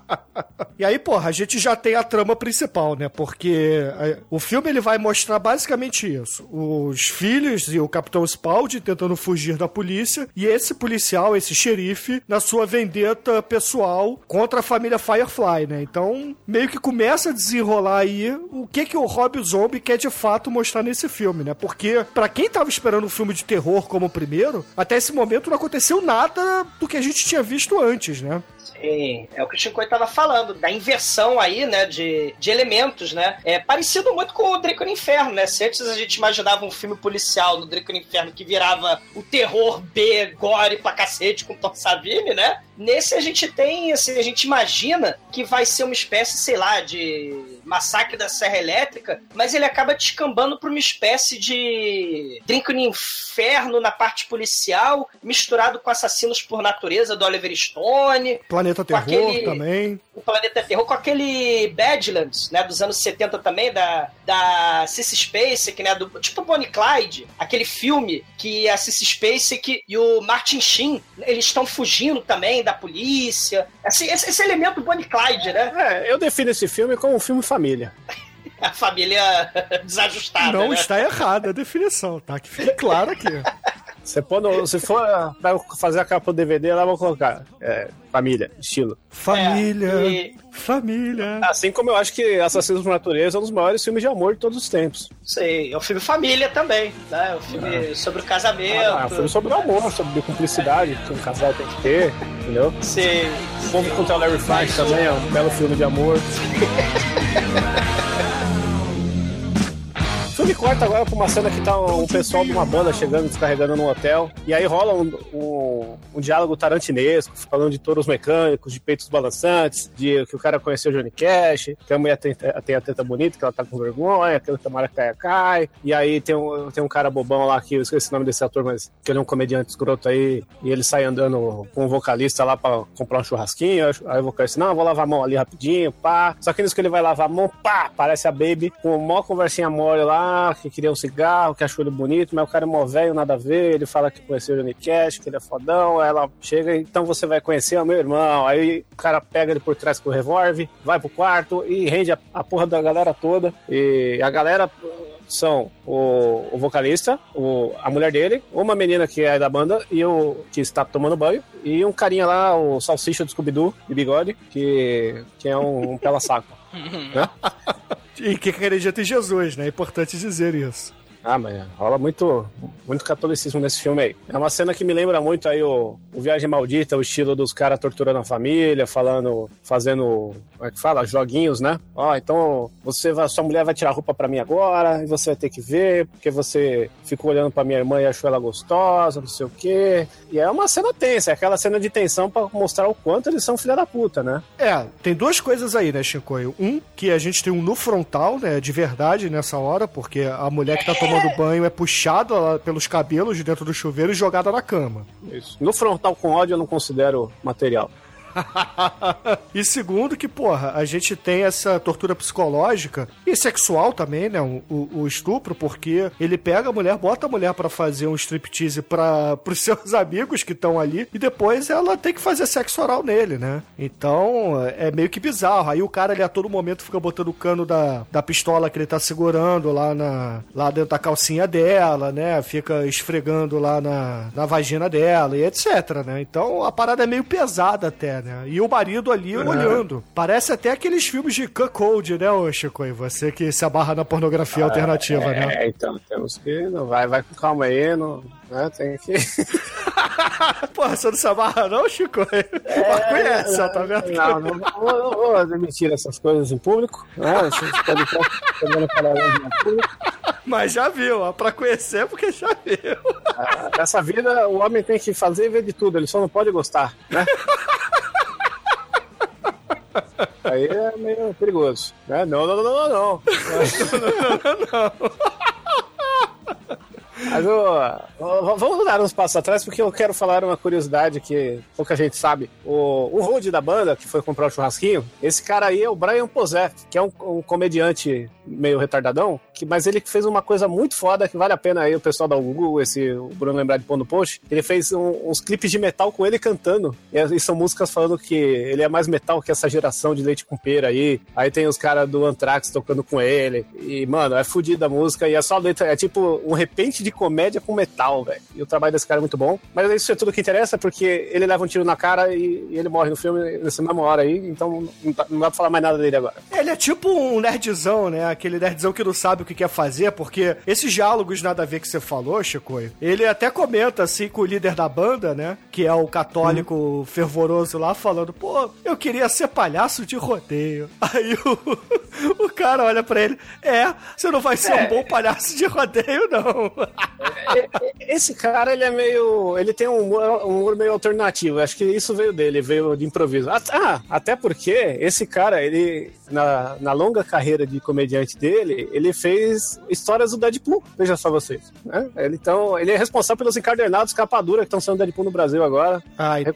e aí, porra, a gente já tem a trama principal, né? Porque é, o filme ele vai mostrar basicamente isso: os filhos e o Capitão Spaulding tentando fugir da polícia e esse policial, esse xerife, na sua vendetta pessoal contra a família Firefly, né? Então, meio que começa a desenrolar aí o que que o Rob Zombie quer de fato mostrar nesse filme, né? Porque pra quem tava esperando um filme de terror como o primeiro, até esse momento não aconteceu nada do que a gente tinha visto antes, né? Sim, é o que o Chico tava falando, da inversão aí, né, de, de elementos, né? É parecido muito com o Draco no Inferno, né? Se antes a gente imaginava um filme policial no Draco no Inferno que virava o terror B, gore pra cacete com Tom Savini, né? Nesse a gente tem, assim, a gente imagina que vai ser uma espécie, sei lá, de massacre da Serra Elétrica, mas ele acaba descambando pra uma espécie de Drink no Inferno na parte policial, misturado com Assassinos por Natureza do Oliver Stone, Planeta Terror aquele- também. o Planeta Terror, com aquele Badlands, né, dos anos 70 também, da, da Cissy Spacek, né, do, tipo Bonnie Clyde, aquele filme que a Cissy Spacek e o Martin Sheen, eles estão fugindo também da polícia, assim, esse, esse elemento Bonnie Clyde, né, É, eu defino esse filme como um filme família. a família desajustada, Não né? está errada a definição, tá? Que fique claro aqui. Você no- se for pra fazer a capa do DVD, lá vou colocar é, família, estilo. Família, É, e- família. Assim como eu acho que Assassinos por Natureza é um dos maiores filmes de amor de todos os tempos. Sei, é um filme família também, né, é um filme sobre o casamento, Ah, é um filme sobre o amor, sobre cumplicidade que um casal tem que ter, entendeu? sei, O Povo contra o Larry Fine também é um belo filme de amor. filme corta agora pra uma cena que tá um pessoal de uma banda chegando, descarregando num hotel. E aí rola um, um, um diálogo tarantinesco, falando de touros mecânicos, de peitos balançantes, de que o cara conheceu o Johnny Cash, que a mulher tem, tem a teta bonita, que ela tá com vergonha, que a maracutaia cai. E aí tem um, tem um cara bobão lá que eu esqueci o nome desse ator, mas que ele é um comediante escroto aí, e ele sai andando com um vocalista lá pra comprar um churrasquinho. Aí o vocalista, não, vou lavar a mão ali rapidinho, pá. Só que nisso que ele vai lavar a mão, pá, parece a Baby com uma conversinha mole lá, que queria um cigarro, que achou ele bonito, mas o cara é mó velho, nada a ver. Ele fala que conheceu o Johnny Cash, que ele é fodão. Aí ela chega, então você vai conhecer o meu irmão. Aí o cara pega ele por trás com o revólver, vai pro quarto e rende a, a porra da galera toda. E a galera são o, o vocalista, o, a mulher dele, uma menina que é da banda e o que está tomando banho, e um carinha lá, o salsicha do Scooby-Doo, de bigode, que, que é um, um pela-saco. né? E que acredita em Jesus, né? É importante dizer isso. Ah, mas rola muito, muito catolicismo nesse filme aí. É uma cena que me lembra muito aí o, o Viagem Maldita, o estilo dos caras torturando a família, falando, fazendo, como é que fala? Joguinhos, né? Ó, então você vai, sua mulher vai tirar a roupa pra mim agora, e você vai ter que ver, porque você ficou olhando pra minha irmã e achou ela gostosa, não sei o quê. E é uma cena tensa, é aquela cena de tensão pra mostrar o quanto eles são filha da puta, né? É, tem duas coisas aí, né, Chicoio? Um, que a gente tem um no frontal, né, de verdade nessa hora, porque a mulher que tá tomando banho é puxada pelos cabelos de dentro do chuveiro e jogada na cama. Isso. No frontal com ódio eu não considero material. e segundo, que, porra, a gente tem essa tortura psicológica e sexual também, né? O, o, o estupro, porque ele pega a mulher, bota a mulher para fazer um striptease para pros seus amigos que estão ali e depois ela tem que fazer sexo oral nele, né? Então é meio que bizarro. Aí o cara, ele a todo momento fica botando o cano da, da pistola que ele tá segurando lá, na, lá dentro da calcinha dela, né? Fica esfregando lá na, na vagina dela e etc, né? Então a parada é meio pesada até, né? E o marido ali Uhum. olhando. Parece até aqueles filmes de cuckold, né, ô Chico? E você que se abarra na pornografia alternativa, é, né? É, então temos que. Não, vai, vai com calma aí, não, né? Tem que. Porra, você não se abarra não, Chico? É, conhece, tá vendo? Não, não, não, vou- não vou admitir essas coisas em público, né? Vocês podem falar em público. Mas já viu, ó, pra conhecer porque já viu. Ah, Nessa vida, o homem tem que fazer e ver de tudo, ele só não pode gostar, né? Aí é meio perigoso, né? Não, não, não, não, não. Mas ô, ô, vamos dar uns passos atrás, porque eu quero falar uma curiosidade que pouca gente sabe. O, o da banda, que foi comprar o churrasquinho, esse cara aí é o Brian Posé, que é um, um comediante meio retardadão, que, mas ele fez uma coisa muito foda que vale a pena aí o pessoal da Google, esse o Bruno lembrar de pôr no post. Ele fez um- uns clipes de metal com ele cantando. E, e são músicas falando que ele é mais metal que essa geração de leite com pera aí. Aí tem os caras do Anthrax tocando com ele. E, mano, é fodida a música. E é só letra, é tipo um repente de comédia com metal, velho. E o trabalho desse cara é muito bom. Mas isso é tudo que interessa, porque ele leva um tiro na cara e, e ele morre no filme nessa mesma hora aí. Então não, tá- não dá pra falar mais nada dele agora. Ele é tipo um nerdzão, né? Aquele nerdzão que não sabe o que quer fazer, porque esses diálogos nada a ver que você falou, Chico, ele até comenta assim com o líder da banda, né? Que é o católico fervoroso lá, falando, pô, eu queria ser palhaço de rodeio. Aí o, o cara olha pra ele, é, você não vai ser um bom palhaço de rodeio, não. Esse cara, ele é meio. Ele tem um humor, um humor meio alternativo. Acho que isso veio dele, veio de improviso. Ah, Ah, até porque esse cara, ele. Na, na longa carreira de comediante dele, ele fez histórias do Deadpool. Veja só vocês. Né? Ele, então, ele é responsável pelos encadernados capa dura que estão sendo Deadpool no Brasil agora. Ah, então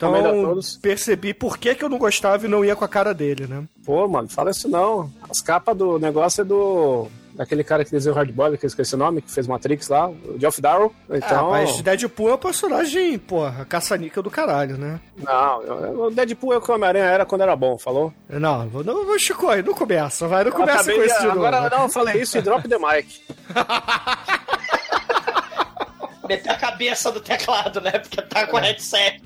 percebi por que, que eu não gostava e não ia com a cara dele, né? Pô, mano, fala isso não. As capas do negócio é do. Daquele cara que desenhou Hardboiled, que eu esqueci o nome, que fez Matrix lá, o Geoff Darrow. Então. Ah, mas Deadpool é um personagem, porra, caça-níquel do caralho, né? Não, o Deadpool é o que o Homem-Aranha era quando era bom, falou? Não, não, não Chico, aí não começa, vai, não começa com de- esse de novo. Agora não, eu falei isso e drop the mic. Meter a cabeça do teclado, né? Porque tá com headset.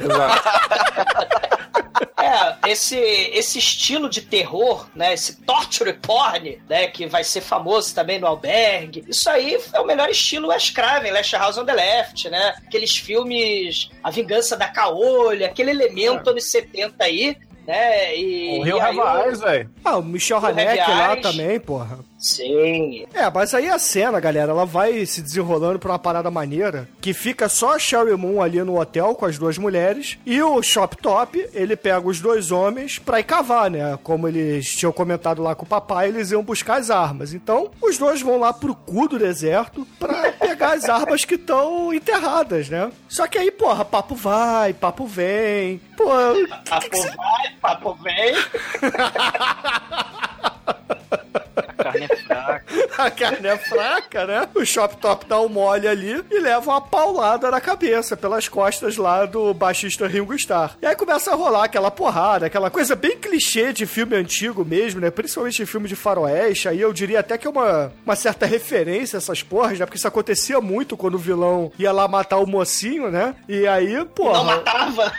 Exato. É, esse, esse estilo de terror, né? Esse torture porn, né? Que vai ser famoso também no albergue. Isso aí é o melhor estilo Wes Craven, Last House on the Left, né? Aqueles filmes A Vingança da Caolha, aquele elemento anos 70 aí. Né? E, O Rio Ravaz, velho. Ah, o Michel Haneke lá também, porra. Sim. É, mas aí a cena, galera, ela vai se desenrolando por uma parada maneira, que fica só a Sherry Moon ali no hotel com as duas mulheres, e o Shop Top, ele pega os dois homens pra ir cavar, né? Como eles tinham comentado lá com o papai, eles iam buscar as armas. Então, os dois vão lá pro cu do deserto pra pegar as armas que estão enterradas, né? Só que aí, porra, papo vai, papo vem. Pô, Papo vai, papo vem. A carne é fraca. a carne é fraca, né? O Shop Top dá um mole ali e leva uma paulada na cabeça pelas costas lá do baixista Ringo Starr. E aí começa a rolar aquela porrada, aquela coisa bem clichê de filme antigo mesmo, né? Principalmente de filme de faroeste. Aí eu diria até que é uma, uma certa referência a essas porras, né? Porque isso acontecia muito quando o vilão ia lá matar o mocinho, né? E aí, porra... Não matava.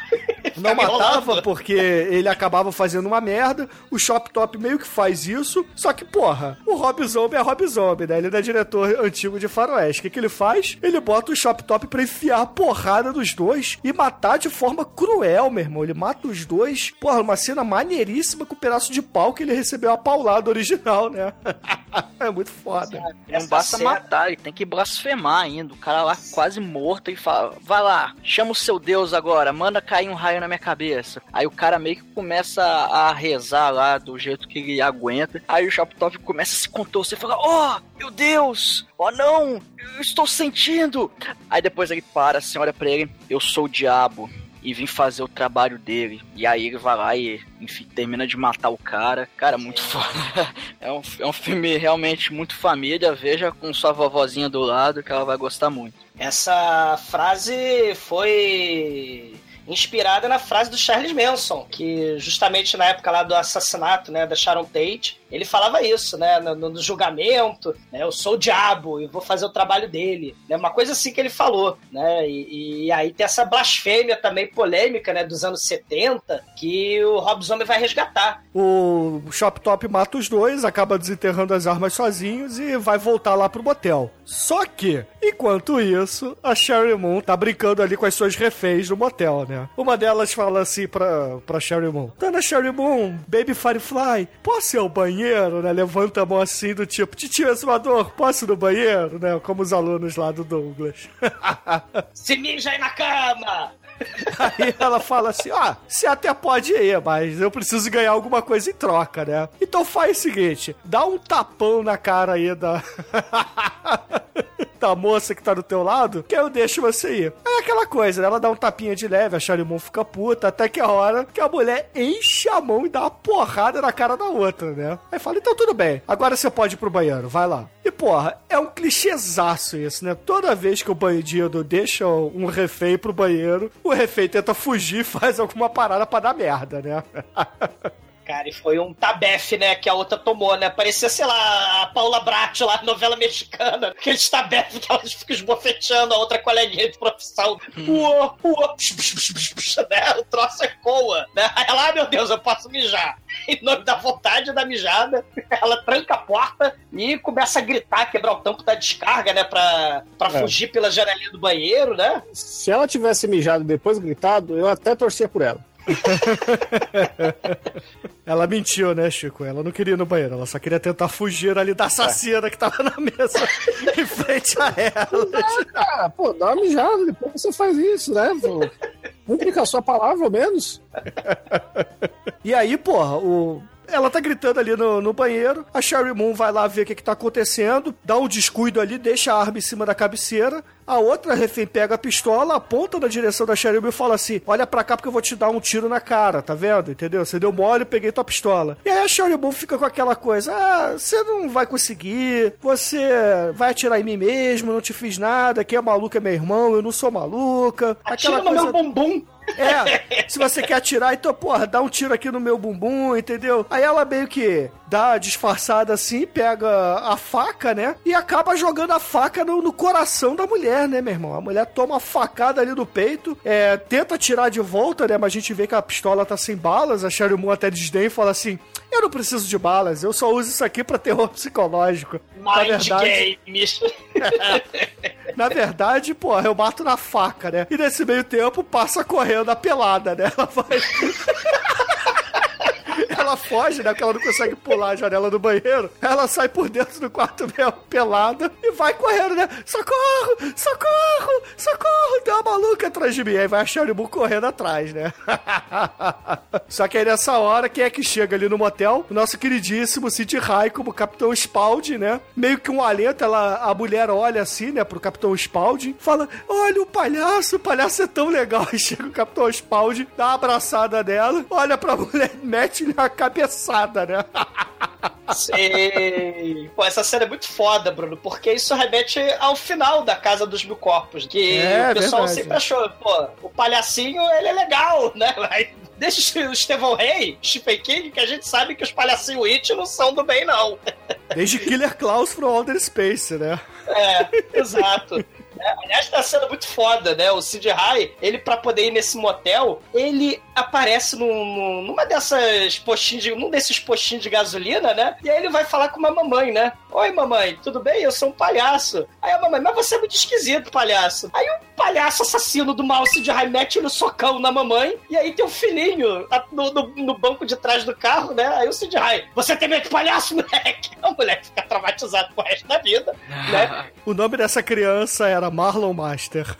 Não matava porque ele acabava fazendo uma merda. O Shop Top meio que faz isso. Só que, porra, o Rob Zombie é Rob Zombie, né? Ele é diretor antigo de Faroeste. O que, que ele faz? Ele bota o Shop Top pra enfiar a porrada dos dois e matar de forma cruel, meu irmão. Ele mata os dois. Porra, uma cena maneiríssima com o pedaço de pau que ele recebeu a paulada original, né? é muito foda. Não Essa basta cena- matar, ele tem que blasfemar ainda. O cara lá quase morto e fala: Vai lá, chama o seu Deus agora, manda cair um raio na minha cabeça. Aí o cara meio que começa a rezar lá do jeito que ele aguenta. Aí o Shop Top começa a se contorcer e fala: Oh, meu Deus! Oh não! Eu estou sentindo! Aí depois ele para, assim, olha pra ele: Eu sou o diabo. E vim fazer o trabalho dele. E aí ele vai lá e, enfim, termina de matar o cara. Cara, muito foda. É um, é um filme realmente muito família. Veja com sua vovozinha do lado que ela vai gostar muito. Essa frase foi inspirada na frase do Charles Manson, que justamente na época lá do assassinato, né, da Sharon Tate, ele falava isso, né, no, no julgamento, né, eu sou o diabo e vou fazer o trabalho dele, né, uma coisa assim que ele falou, né, e, e aí tem essa blasfêmia também polêmica, né, dos anos 70, que o Rob Zombie vai resgatar. O Shop Top mata os dois, acaba desenterrando as armas sozinhos e vai voltar lá pro motel. Só que, enquanto isso, a Sherry Moon tá brincando ali com as suas reféns no motel, né? Uma delas fala assim pra, pra Sherry Moon: Dona Sherry Moon, Baby Firefly, posso ir ao banheiro, né? Levanta a mão assim do tipo: Titio exumador, posso ir no banheiro, né? Como os alunos lá do Douglas. Se mija aí na cama! Aí ela fala assim: Ah, você até pode ir, mas eu preciso ganhar alguma coisa em troca, né? Então faz o seguinte: dá um tapão na cara aí da. da moça que tá do teu lado, que eu deixo você ir. É aquela coisa, né? Ela dá um tapinha de leve, a Shalimon fica puta, até que a hora que a mulher enche a mão e dá uma porrada na cara da outra, né? Aí fala, então tudo bem, agora você pode ir pro banheiro, vai lá. E porra, é um clichêzaço isso, né? Toda vez que o bandido deixa um refém pro banheiro, o refém tenta fugir faz alguma parada pra dar merda, né? Cara, e foi um tabefe, né, que a outra tomou, né? Parecia, sei lá, a Paula Brat lá, novela mexicana. Aqueles tabefe que elas ficam esbofeteando a outra coleguinha de profissão. Uou, uou, psh, psh, psh, psh, psh, né? O troço ecoa, né? Aí ela, ah, meu Deus, eu posso mijar. Em nome da vontade da mijada, ela tranca a porta e começa a gritar, quebrar o tampo da descarga, né? Pra, pra É. fugir pela janelinha do banheiro, né? Se ela tivesse mijado depois gritado, eu até torcia por ela. Ela mentiu, né, Chico? Ela não queria ir no banheiro, ela só queria tentar fugir ali da assassina que tava na mesa em frente a ela. Ah, pô, dá uma mijada, depois você faz isso, né? Pô, com a sua palavra, ao menos. E aí, porra, o. Ela tá gritando ali no, no banheiro, a Sherry Moon vai lá ver o que, que tá acontecendo, dá um descuido ali, deixa a arma em cima da cabeceira. A outra refém pega a pistola, aponta na direção da Moon e fala assim: Olha pra cá porque eu vou te dar um tiro na cara, tá vendo? Entendeu? Você deu mole, eu peguei tua pistola. E aí a Moon fica com aquela coisa: Ah, você não vai conseguir, você vai atirar em mim mesmo, não te fiz nada, quem é maluco é meu irmão, eu não sou maluca. Atira no meu bumbum. É, se você quer atirar, então, porra, dá um tiro aqui no meu bumbum, entendeu? Aí ela meio que dá disfarçada assim, pega a faca, né? E acaba jogando a faca no, no coração da mulher, né, meu irmão? A mulher toma uma facada ali no peito, é, tenta tirar de volta, né? Mas a gente vê que a pistola tá sem balas. A Sherry Moon até desdém e fala assim: Eu não preciso de balas, eu só uso isso aqui pra terror psicológico. Na Mind verdade, games. na verdade, porra, eu mato na faca, né? E nesse meio tempo passa correndo a pelada, né? Ela vai. ela foge, né? Porque ela não consegue pular a janela do banheiro. Ela sai por dentro do quarto mesmo, pelada, e vai correndo, né? Socorro! Socorro! Socorro! Tem uma maluca atrás de mim. Aí vai a Moon correndo atrás, né? Só que aí nessa hora, quem é que chega ali no motel? O nosso queridíssimo Sid Rai como Capitão Spaulding, né? Meio que um alento, ela, a mulher olha assim, né, pro Capitão Spaulding, fala: Olha o palhaço, o palhaço é tão legal. Aí chega o Capitão Spaulding, dá uma abraçada dela, olha pra mulher, mete-lhe uma cabeçada, né? Sim. Pô, essa cena é muito foda, Bruno, porque isso remete ao final da Casa dos Mil Corpos, que É, o pessoal verdade. sempre achou, pô, o palhacinho, ele é legal, né? Aí Deixa o Estevão Rey, Stephen King, que a gente sabe que os palhacinhos It não são do bem, não. Desde Killer Klaus from Outer Space, né? É, exato. É, aliás, tá sendo muito foda, né? O Sid Rai, ele pra poder ir nesse motel, ele aparece num, num- numa dessas postinhos, de, num desses postinhos de gasolina, né? E aí ele vai falar com uma mamãe, né? Oi, mamãe, tudo bem? Eu sou um palhaço. Aí a mamãe, mas você é muito esquisito, palhaço. Aí o palhaço assassino do mal, Sid Rai, mete no socão na mamãe, e aí tem um filhinho tá no, no- no banco de trás do carro, né? Aí o Sid Rai, você tem medo de palhaço, moleque? A moleque fica traumatizada pro resto da vida, né? O nome dessa criança era megalomeister.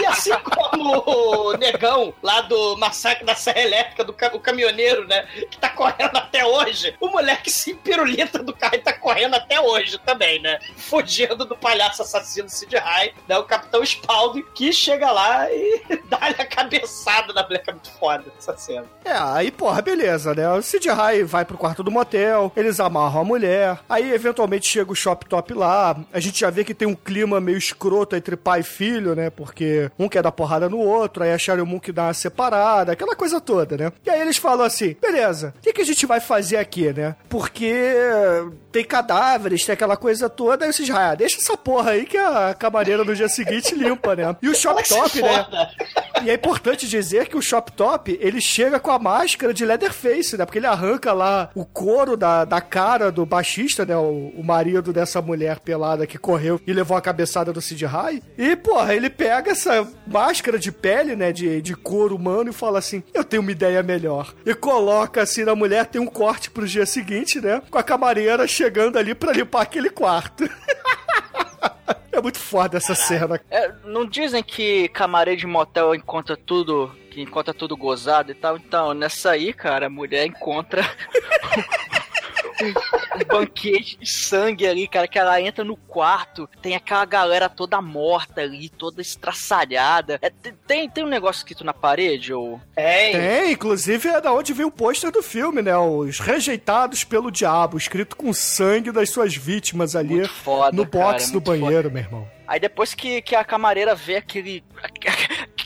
E assim como o negão lá do massacre da Serra Elétrica, do o caminhoneiro, né? Que tá correndo até hoje. O moleque se pirulita do carro e tá correndo até hoje também, né? Fugindo do palhaço assassino Sid Rai, né? O Capitão Spaulding, que chega lá e dá-lhe a cabeçada na moleque. É muito foda essa cena. É, aí, porra, beleza, né? O Sid Rai vai pro quarto do motel, eles amarram a mulher, aí eventualmente chega o Shop Top lá, a gente já vê que tem um clima meio escroto entre pai e filho, né? Porque um quer dar porrada no outro, aí a Sharon Moon que dá uma separada, aquela coisa toda, né? E aí eles falam assim, beleza, o que, que a gente vai fazer aqui, né? Porque tem cadáveres, tem aquela coisa toda, aí Rai, ah, deixa essa porra aí que a camareira no dia seguinte limpa, né? E o Shop Top, né? E é importante dizer que o Shop Top, ele chega com a máscara de Leatherface, né? Porque ele arranca lá o couro da, da cara do baixista, né? O, o marido dessa mulher pelada que correu e levou a cabeçada do Sid Rai. E, porra, ele pega essa máscara de pele, né? De, de couro humano e fala assim, eu tenho uma ideia melhor. E coloca assim na mulher, tem um corte pro dia seguinte, né? Com a camareira chegando ali pra limpar aquele quarto. é muito foda essa cena. É, não dizem que camareiro de motel encontra tudo, que encontra tudo gozado e tal? Então, nessa aí, cara, a mulher encontra um banquete de sangue ali, cara, que ela entra no quarto, tem aquela galera toda morta ali, toda estraçalhada. É, tem- tem, um negócio escrito na parede, ou... Tem. Tem, inclusive é da onde veio o pôster do filme, né? Os rejeitados pelo diabo, escrito com sangue das suas vítimas ali Muito foda, no box cara, do banheiro, meu irmão. Aí depois que, que a camareira vê aquele,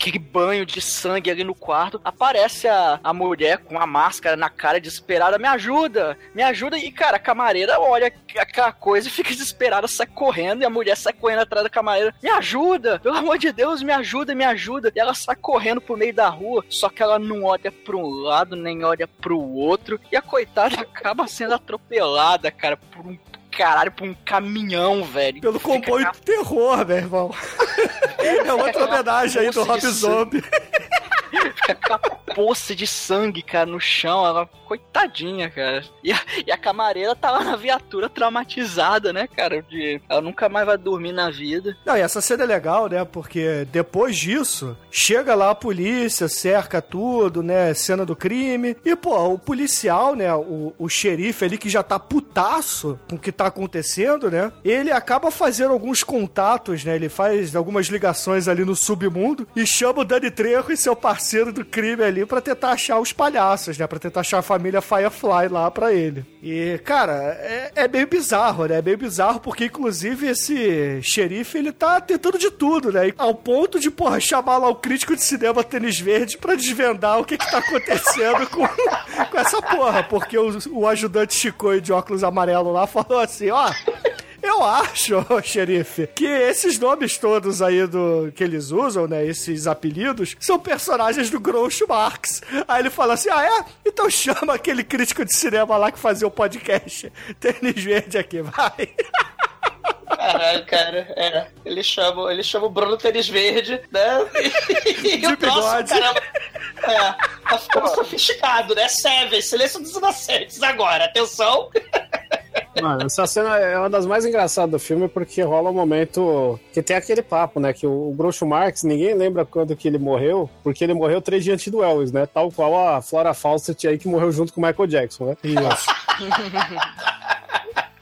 aquele banho de sangue ali no quarto, aparece a, a mulher com a máscara na cara desesperada, me ajuda, me ajuda. E, cara, a camareira olha aquela coisa e fica desesperada, sai correndo, e a mulher sai correndo atrás da camareira, me ajuda, pelo amor de Deus, me ajuda, me ajuda. E ela sai correndo pro meio da rua, só que ela não olha pra um lado, nem olha pro outro, e a coitada acaba sendo atropelada, cara, por um caralho, por um caminhão, velho. Pelo comboio de terror, meu irmão. é outra homenagem aí do Rob Zombie. Aquela poça de sangue, cara, no chão. Ela, coitadinha, cara. E a, e a camareira tá lá na viatura traumatizada, né, cara? De, ela nunca mais vai dormir na vida. Não, e essa cena é legal, né? Porque depois disso, chega lá a polícia, cerca tudo, né? Cena do crime. E, pô, o policial, né? O, o xerife ali que já tá putaço com o que tá acontecendo, né? Ele acaba fazendo alguns contatos, né? Ele faz algumas ligações ali no submundo e chama o Dani Trejo e seu parceiro do crime ali pra tentar achar os palhaços, né? Pra tentar achar a família Firefly lá pra ele. E, cara, é, é meio bizarro, né? É meio bizarro porque, inclusive, esse xerife, ele tá tentando de tudo, né? E Ao ponto de, porra, chamar lá o crítico de cinema Tênis Verde pra desvendar o que que tá acontecendo com, com essa porra. Porque o, o ajudante Chico de óculos amarelo lá falou assim, ó... Eu acho, xerife, que esses nomes todos aí do que eles usam, né? Esses apelidos, são personagens do Groucho Marx. Aí ele fala assim: ah, é? Então chama aquele crítico de cinema lá que fazia o podcast. Tênis verde aqui, vai. Caralho, cara, é. Ele chama, ele chama o Bruno Tênis Verde, né? E De o bigode. caramba. É, tá ficando sofisticado, né? Seven, silêncio dos inocentes agora, atenção. Mano, essa cena é uma das mais engraçadas do filme porque rola um momento que tem aquele papo, né? Que o Groucho Marx, ninguém lembra quando que ele morreu, porque ele morreu três dias antes do Elvis, né? Tal qual a Flora Fawcett aí que morreu junto com o Michael Jackson, né? Isso.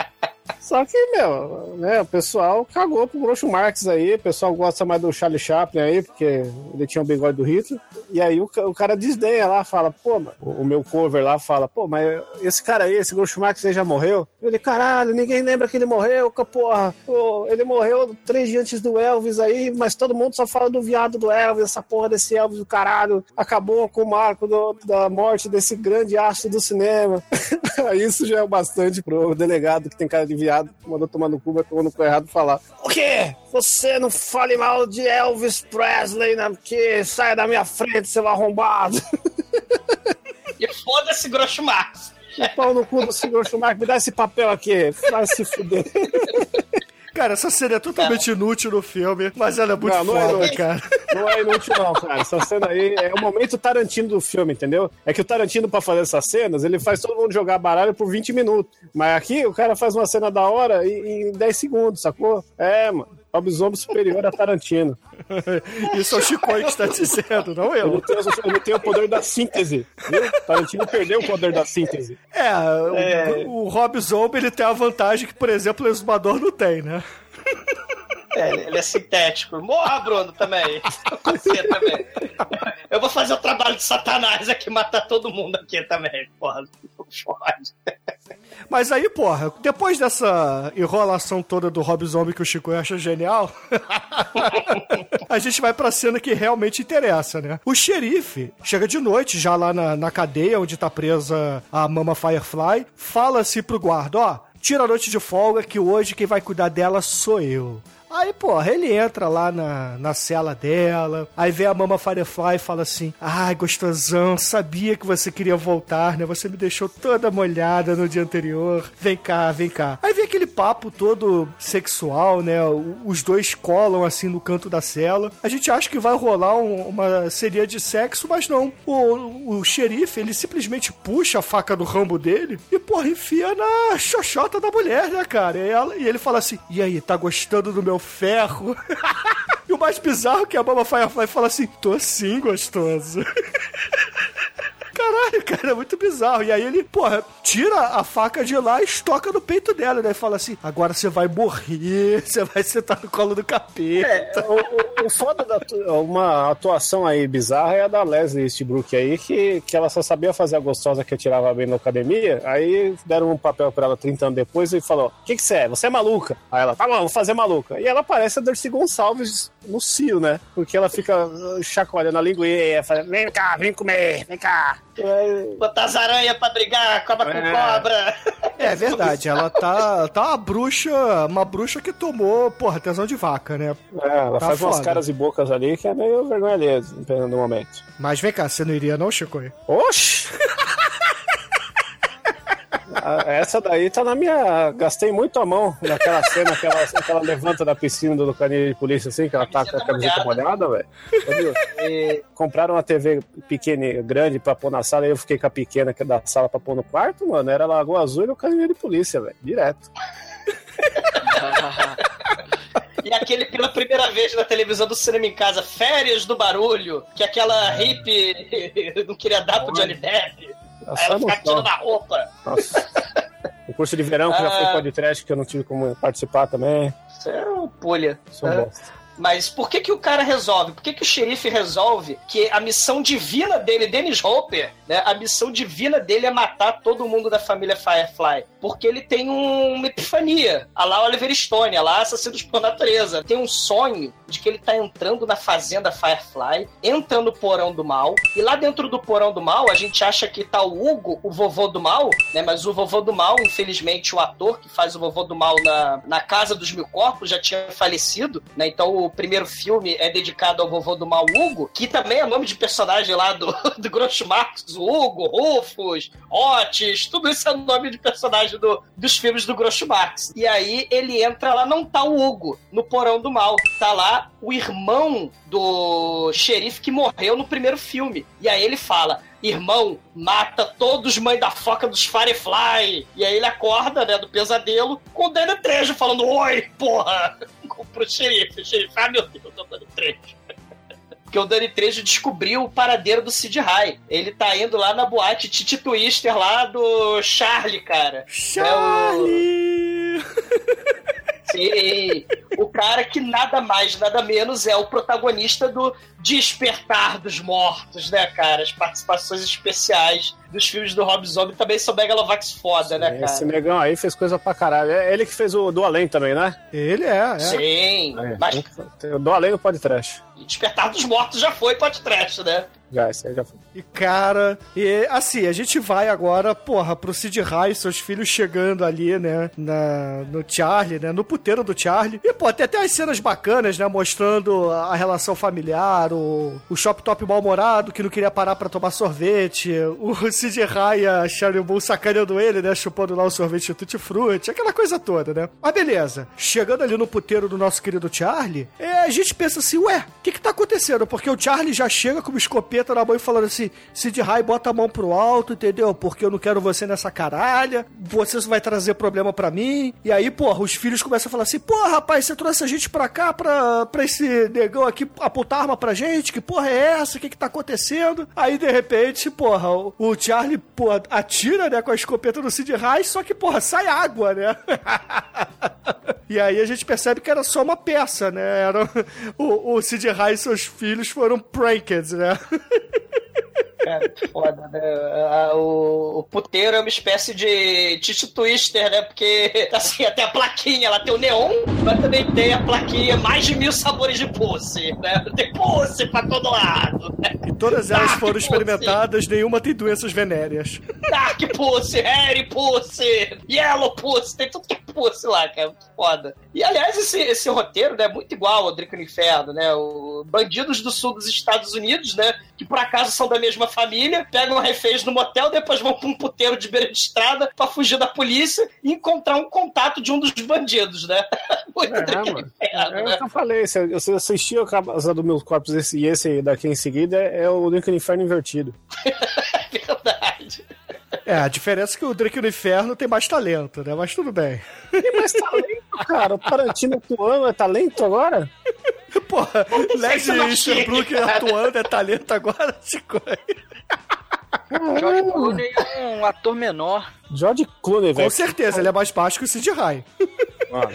Só que, meu, né, o pessoal cagou pro Groucho Marx aí, o pessoal gosta mais do Charlie Chaplin aí, porque ele tinha o bigode do Hitler. E aí o, o cara desdenha lá, fala, pô, o, meu cover lá fala, pô, mas esse cara aí, esse Groucho Marx aí já morreu? Ele, caralho, ninguém lembra que ele morreu, ca- porra. Pô, ele morreu três dias antes do Elvis aí, mas todo mundo só fala do viado do Elvis, essa porra desse Elvis do caralho. Acabou com o marco do- da morte desse grande astro do cinema. Isso já é bastante pro delegado que tem cara de viado, mandou tomar no cu, vai tomar no cu errado falar. O quê? Você não fale mal de Elvis Presley, né? Porque saia da minha frente, seu arrombado. E foda-se Groucho Marx. Pau no cu do Schumacher, me dá esse papel aqui. Vai se fuder. Cara, essa cena é totalmente inútil no filme, mas ela é muito Não, não é foda, inútil. cara. Não é inútil, não, cara. Essa cena aí é o momento Tarantino do filme, entendeu? É que o Tarantino, pra fazer essas cenas, ele faz todo mundo jogar baralho por 20 minutos. Mas aqui, o cara faz uma cena da hora em, em 10 segundos, sacou? É, mano. Lobisomem superior a Tarantino. Isso é o Chicoi que está dizendo, não eu. ele tem o poder da síntese, viu? Tarantino perdeu o poder da síntese. É, o, o Rob Zombie ele tem a vantagem que, por exemplo, o Exumador não tem, né? É, ele é sintético. Morra, Bruno, também. Você também. Eu vou fazer o trabalho de Satanás aqui, matar todo mundo aqui também. Porra, fode. Mas aí, porra, depois dessa enrolação toda do Rob Zombie que o Chico acha genial, a gente vai pra cena que realmente interessa, né? O xerife chega de noite, já lá na, na cadeia onde tá presa a Mama Firefly, fala-se pro guarda, ó, tira a noite de folga que hoje quem vai cuidar dela sou eu. Aí, porra, ele entra lá na, na cela dela, aí vê a Mama Firefly e fala assim: Ai, gostosão, sabia que você queria voltar, né? Você me deixou toda molhada no dia anterior. Vem cá, vem cá. Aí vem aquele papo todo sexual, né? Os dois colam assim no canto da cela. A gente acha que vai rolar um- uma seria de sexo, mas não. O, o xerife, ele simplesmente puxa a faca do rambo dele e, porra, enfia na xoxota da mulher, né, cara? E, ela- e ele fala assim: E aí, tá gostando do meu ferro? e o mais bizarro é que a Mama Firefly fala assim: Tô sim, gostoso. Caralho, cara, é muito bizarro. E aí ele, porra, tira a faca de lá e estoca no peito dela, né? E fala assim: agora você vai morrer, você vai sentar no colo do capeta. É, o, o- foda da uma atuação aí bizarra é a da Leslie Eastbrook aí, que, que ela só sabia fazer a gostosa que atirava bem na academia. Aí deram um papel pra ela 30 anos depois e falou: O que, que você é? Você é maluca. Aí ela, tá bom, vou fazer maluca. E ela parece a Darcy Gonçalves no cio, né? Porque ela fica uh, chacoalhando a linguinha, fazendo, vem cá, vem comer, vem cá. É, Botar as aranhas pra brigar, cobra com É. cobra. É verdade, ela tá, tá uma bruxa, uma bruxa que tomou, porra, tesão de vaca, né? é, ela Tá faz umas foda. caras e bocas ali que é meio vergonha alheia, dependendo do momento. Mas vem cá, você não iria não, Chico? Oxi! Essa daí tá na minha. Gastei muito a mão naquela cena que ela, que ela levanta da piscina do canil de polícia, assim, que ela tá com a camiseta molhada, velho. E Compraram uma TV pequena, grande pra pôr na sala, e eu fiquei com a pequena que é da sala pra pôr no quarto, mano. Era Lagoa Azul e o canil de polícia, velho. Direto. E aquele pela primeira vez na televisão do cinema em casa, Férias do Barulho, que aquela hippie não queria dar pro Johnny Depp. Ela Aí ela ficava tirando a roupa. Nossa. O curso de verão, que já foi Ah. podcast, que eu não tive como participar também. Isso é uma pulha. Sou um É. bosta. Mas por que, que o cara resolve? Por que, que o xerife resolve que a missão divina dele, Dennis Hopper, né? A missão divina dele é matar todo mundo da família Firefly. Porque ele tem um- uma epifania. A lá Oliver Stone, a lá Assassinos por Natureza. Tem um sonho de que ele tá entrando na fazenda Firefly, entra no porão do mal, e lá dentro do porão do mal, a gente acha que tá o Hugo, o vovô do mal, né? Mas o vovô do mal, infelizmente, o ator que faz o vovô do mal na, na Casa dos Mil Corpos já tinha falecido, né? Então o primeiro filme é dedicado ao vovô do mal Hugo, que também é nome de personagem lá do, do Groucho Marx, Hugo, Rufus, Otis, tudo isso é nome de personagem do, dos filmes do Groucho Marx. E aí ele entra lá, não tá o Hugo no porão do mal, tá lá o irmão do xerife que morreu no primeiro filme. E aí ele fala: irmão mata todos os mães da foca dos Firefly. E aí ele acorda, né, do pesadelo, com o Danny Trejo falando: Oi, porra! Pro xerife. O xerife, ah, meu Deus, eu tô Danny Trejo. Porque o Danny Trejo descobriu o paradeiro do Sid High. Ele tá indo lá na boate Titi Twister lá do Charlie, cara. Charlie! Sim. O cara que nada mais, nada menos é o protagonista do Despertar dos Mortos, né, cara? As participações especiais dos filmes do Rob Zombie também são Megalovax foda, né, cara? Esse negão aí fez coisa pra caralho. É ele que fez o do Além também, né? Ele é, é. Sim. É, Mas O do Além no podcast. Despertar dos Mortos já foi podcast, né? Já, esse aí já foi. E cara, e assim, a gente vai agora, porra, pro Sid High, seus filhos chegando ali, né, na, no Charlie, né, no puteiro do Charlie. E, pô, tem até as cenas bacanas, né, mostrando a relação familiar, o, o Shop Top mal-humorado que não queria parar pra tomar sorvete, o Sid High e a Charlie Bull sacaneando ele, né, chupando lá o sorvete de tutti-frutti, aquela coisa toda, né. Mas beleza, chegando ali no puteiro do nosso querido Charlie, é, a gente pensa assim, ué, o que que tá acontecendo? Porque o Charlie já chega com uma escopeta na mão e falando assim, Sid High, bota a mão pro alto, entendeu? Porque eu não quero você nessa caralha, você vai trazer problema pra mim. E aí, porra, os filhos começam a falar assim, porra, rapaz, você trouxe a gente pra cá, pra, pra esse negão aqui apontar arma pra gente, que porra é essa? O que que tá acontecendo? Aí, de repente, porra, o, o Charlie, porra, atira, né, com a escopeta no Sid High, só que, porra, sai água, né? E aí a gente percebe que era só uma peça, né? Era, o, o Sid High e seus filhos foram pranked, né? Cara, foda, né? O, o puteiro é uma espécie de Titi Twister, né? Porque, assim, até a plaquinha, ela tem o neon, mas também tem a plaquinha mais de mil sabores de pussy, né? Tem pussy pra todo lado, né? E todas elas que foram pussy. experimentadas, nenhuma tem doenças venéreas. Dark Pussy, Harry Pussy, Yellow Pussy, tem tudo que é Pussy lá, cara. Foda. E aliás, esse, esse roteiro né, é muito igual ao Drink no Inferno, né? O Bandidos do Sul dos Estados Unidos, né? Que por acaso são da mesma família, pegam reféns no motel, depois vão pra um puteiro de beira de estrada pra fugir da polícia e encontrar um contato de um dos bandidos, né? Muito É, Drink no. Inferno, É o né? que eu falei, eu, assisti a Casa dos Meus Corpos esse, e esse daqui em seguida, é, é o Link no Inferno invertido. É verdade. É, a diferença é que o Drake no Inferno tem mais talento, né? Mas tudo bem. Tem mais talento, cara. O Tarantino atuando é talento agora? Porra, chega, cara. atuando é talento agora. George Clooney é um ator menor. George Clooney, velho. Com certeza, ele é mais baixo que o Sid High. Mano.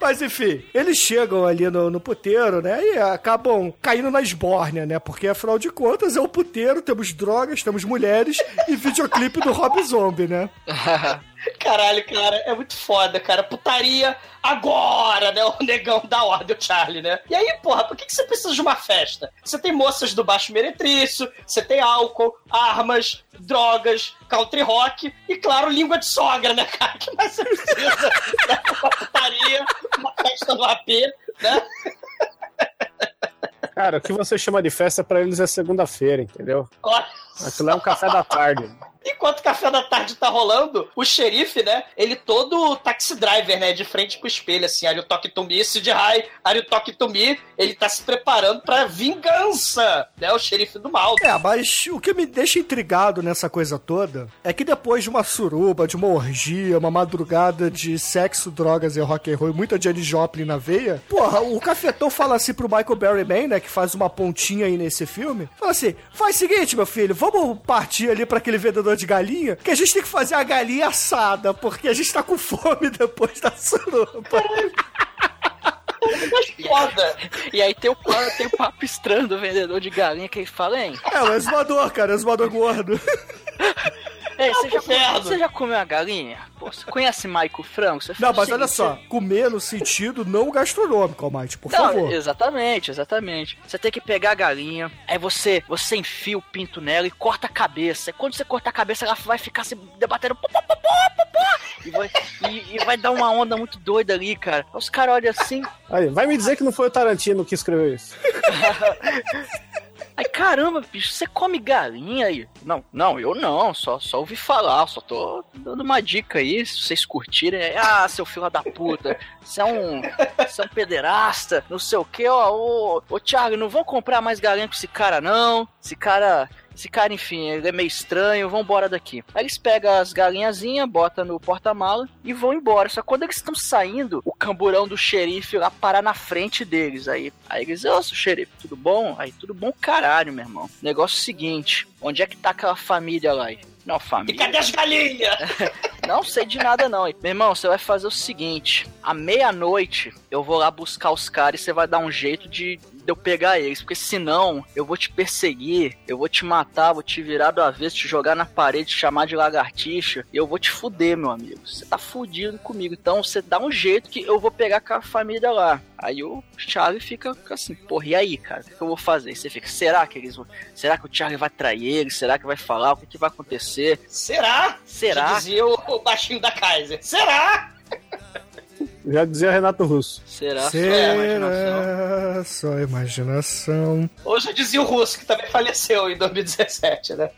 Mas enfim, eles chegam ali no, no puteiro, né? E acabam caindo na esbórnia, né? Porque afinal de contas é o puteiro, temos drogas, temos mulheres e videoclipe do Rob Zombie, né? Caralho, cara, é muito foda, cara. Putaria agora, né? O negão da ordem, o Charlie, né? E aí, porra, por que, que você precisa de uma festa? Você tem moças do baixo meretrício, você tem álcool, armas, drogas, country rock e, claro, língua de sogra, né, cara? que mais você precisa? né? Uma putaria, festa no AP, né? Cara, o que você chama de festa pra eles é segunda-feira, entendeu? Olha Aquilo é um café da tarde. Enquanto o café da tarde tá rolando, o xerife, né? Ele todo taxi driver, né? De frente pro espelho, assim. Are you talking to me? Sid High, are you to me? Ele tá se preparando pra vingança, né? O xerife do mal. É, mas o que me deixa intrigado nessa coisa toda é que depois de uma suruba, de uma orgia, uma madrugada de sexo, drogas e rock and roll muita Janis Joplin na veia, porra, o cafetão fala assim pro Michael Berryman, né, que faz uma pontinha aí nesse filme, fala assim, faz o seguinte, meu filho, vamos partir ali pra aquele vendedor de galinha, que a gente tem que fazer a galinha assada, porque a gente tá com fome depois da suruba. Mas foda. E aí tem o, tem o papo estranho do vendedor de galinha que ele fala, hein? É, o exumador, cara, o exumador gordo. Ei, você já, inferno. você já comeu a galinha? Pô, você conhece Maico Frango? Você Não, mas olha seguinte, só, comer no sentido não gastronômico, Almighty, por Não, favor. exatamente, exatamente. Você tem que pegar a galinha, aí você, você enfia o pinto nela e corta a cabeça. E quando você cortar a cabeça, ela vai ficar se debatendo pô, pô, pô, pô, pô, pô, e, vai, e, e vai dar uma onda muito doida ali, cara. Aí Os caras olham assim, Aí, vai me dizer que não foi o Tarantino que escreveu isso. Aí, caramba, bicho, você come galinha aí? Não, não, eu não, só, só ouvi falar, só tô dando uma dica aí, se vocês curtirem. Aí, ah, seu filho da puta, você é um, você é um pederasta, não sei o que, ó, ô, ô Thiago, não vão comprar mais galinha com esse cara não, esse cara... Esse cara, enfim, ele é meio estranho, vambora daqui. Aí eles pegam as galinhazinhas, botam no porta-mala e vão embora. Só que quando eles estão saindo, o camburão do xerife lá parar na frente deles. Aí, aí eles, ô, xerife, tudo bom? Aí, tudo bom caralho, meu irmão. Negócio é seguinte, onde é que tá aquela família lá? Não, E família. cadê as galinhas? Não sei de nada, não. Meu irmão, você vai fazer o seguinte: à meia-noite eu vou lá buscar os caras e você vai dar um jeito de, de eu pegar eles. Porque senão eu vou te perseguir, eu vou te matar, vou te virar do avesso, te jogar na parede, te chamar de lagartixa e eu vou te fuder, meu amigo. Você tá fudido comigo. Então você dá um jeito que eu vou pegar com a família lá. Aí o Charlie fica assim, porra, e aí, cara? O que eu vou fazer? Você fica, será que eles vão. Será que o Charlie vai trair eles? Será que vai falar? O que, que vai acontecer? Será? Será? Dizia o, o baixinho da Kaiser. Será? Já dizia Renato Russo. Será? Só é imaginação? Será só imaginação? Hoje dizia o Russo, que também faleceu em 2017, né?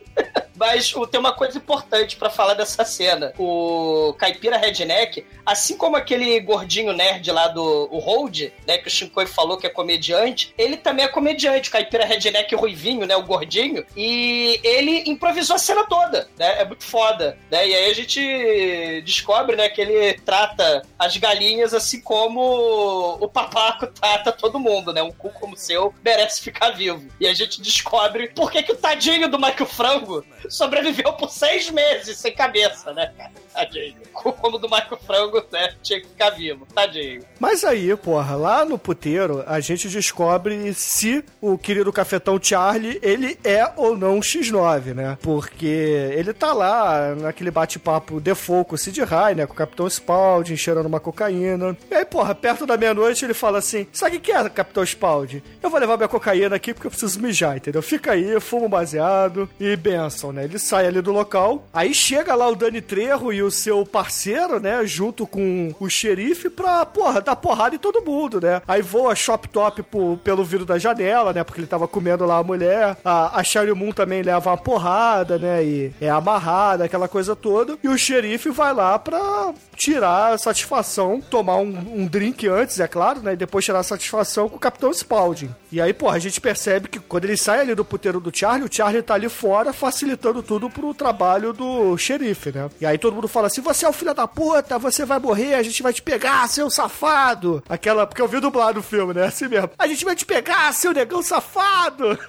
Mas tem uma coisa importante pra falar dessa cena. O Caipira Redneck, assim como aquele gordinho nerd lá do o Hold, né, que o Shinkoi falou que é comediante, ele também é comediante, o Caipira Redneck ruivinho, né, o gordinho, e ele improvisou a cena toda, né? É muito foda, né? E aí a gente descobre, né, que ele trata as galinhas assim como o papaco trata todo mundo, né? Um cu como o seu merece ficar vivo. E a gente descobre por que, que o tadinho do Michael Frango sobreviveu por seis meses sem cabeça, né, cara? Tadinho. Como do Michael Frango, né? Tinha que ficar vivo. Tadinho. Mas aí, porra, lá no puteiro, a gente descobre se o querido cafetão Charlie, ele é ou não X9, né? Porque ele tá lá naquele bate-papo default com o Sid né? Com o Capitão Spaulding, cheirando uma cocaína. E aí, porra, perto da meia-noite ele fala assim, sabe o que é, Capitão Spaulding? Eu vou levar minha cocaína aqui porque eu preciso mijar, entendeu? Fica aí, fumo baseado e benção, né? Ele sai ali do local, aí chega lá o Dani Trejo e o seu parceiro, né? Junto com o xerife pra, porra, dar porrada em todo mundo, né? Aí voa Shop Top pelo vidro da janela, né? Porque ele tava comendo lá a mulher. A, a Sherry Moon também leva uma porrada, né? E é amarrada, aquela coisa toda. E o xerife vai lá pra tirar a satisfação, tomar um, um drink antes, é claro, né? E depois tirar a satisfação com o Capitão Spaulding. E aí, porra, a gente percebe que quando ele sai ali do puteiro do Charlie, o Charlie tá ali fora facilitando tudo pro trabalho do xerife, né? E aí todo mundo fala assim: você é o filho da puta, você vai morrer, a gente vai te pegar, seu safado. Aquela. Porque eu vi dublado o filme, né? Assim mesmo. A gente vai te pegar, seu negão safado.